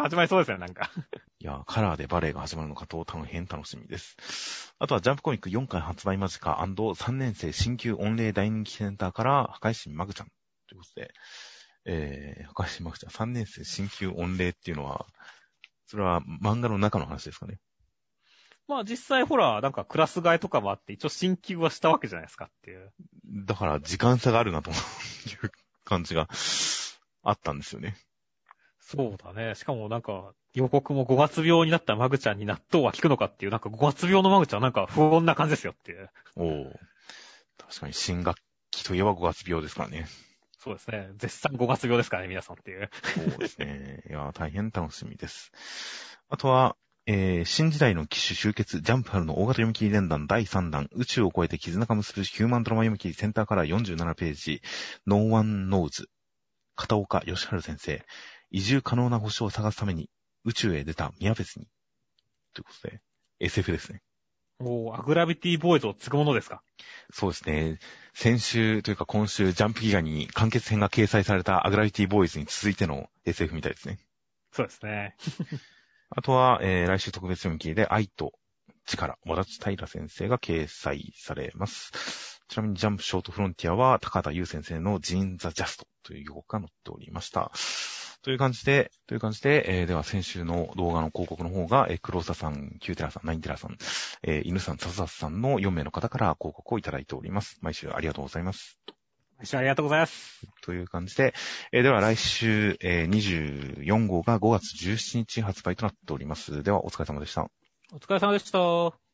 始まりそうですよ、なんか。いや、カラーでバレエが始まるのかと大変楽しみです。あとはジャンプコミック4回発売間近 &3 年生新旧御礼大人気センターから破壊神マグちゃんということで、えー、破壊神マグちゃん3年生新旧御礼っていうのは、それは漫画の中の話ですかね。まあ実際ほら、なんかクラス替えとかもあって、一応進級はしたわけじゃないですかっていう。だから時間差があるなという感じがあったんですよね。そうだね。しかもなんか、予告も5月病になったマグちゃんに納豆は効くのかっていう、なんか5月病のマグちゃんなんか不穏な感じですよっていう。おお。確かに新学期といえば5月病ですからね。そうですね。絶賛5月病ですからね、皆さんっていう。そうですね。いや、大変楽しみです。あとは、えー、新時代の機種集結、ジャンプ春の大型読み切り連弾第3弾、宇宙を超えて絆が結ぶヒューマンドラマ読み切りセンターから47ページ、No One Knows、片岡義春先生、移住可能な星を探すために宇宙へ出た宮別に。ということで、SF ですね。おー、アグラビティボーイズを継ぐものですか？そうですね。先週というか今週、ジャンプギガに完結編が掲載されたアグラビティボーイズに続いての SF みたいですね。そうですね。*laughs* あとは、えー、来週特別読み切りで愛と力、和田平先生が掲載されます。ちなみにジャンプショートフロンティアは高田優先生のジーン・ザ・ジャストという予告が載っておりました。という感じで、という感じで、えー、では先週の動画の広告の方が、えー、黒沢さん、キューテラさん、ナインテラさん、えー、犬さん、笹さんの4名の方から広告をいただいております。毎週ありがとうございます。毎週ありがとうございます。という感じで、えー、では来週、えー、24号が5月17日発売となっております。ではお疲れ様でした。お疲れ様でした。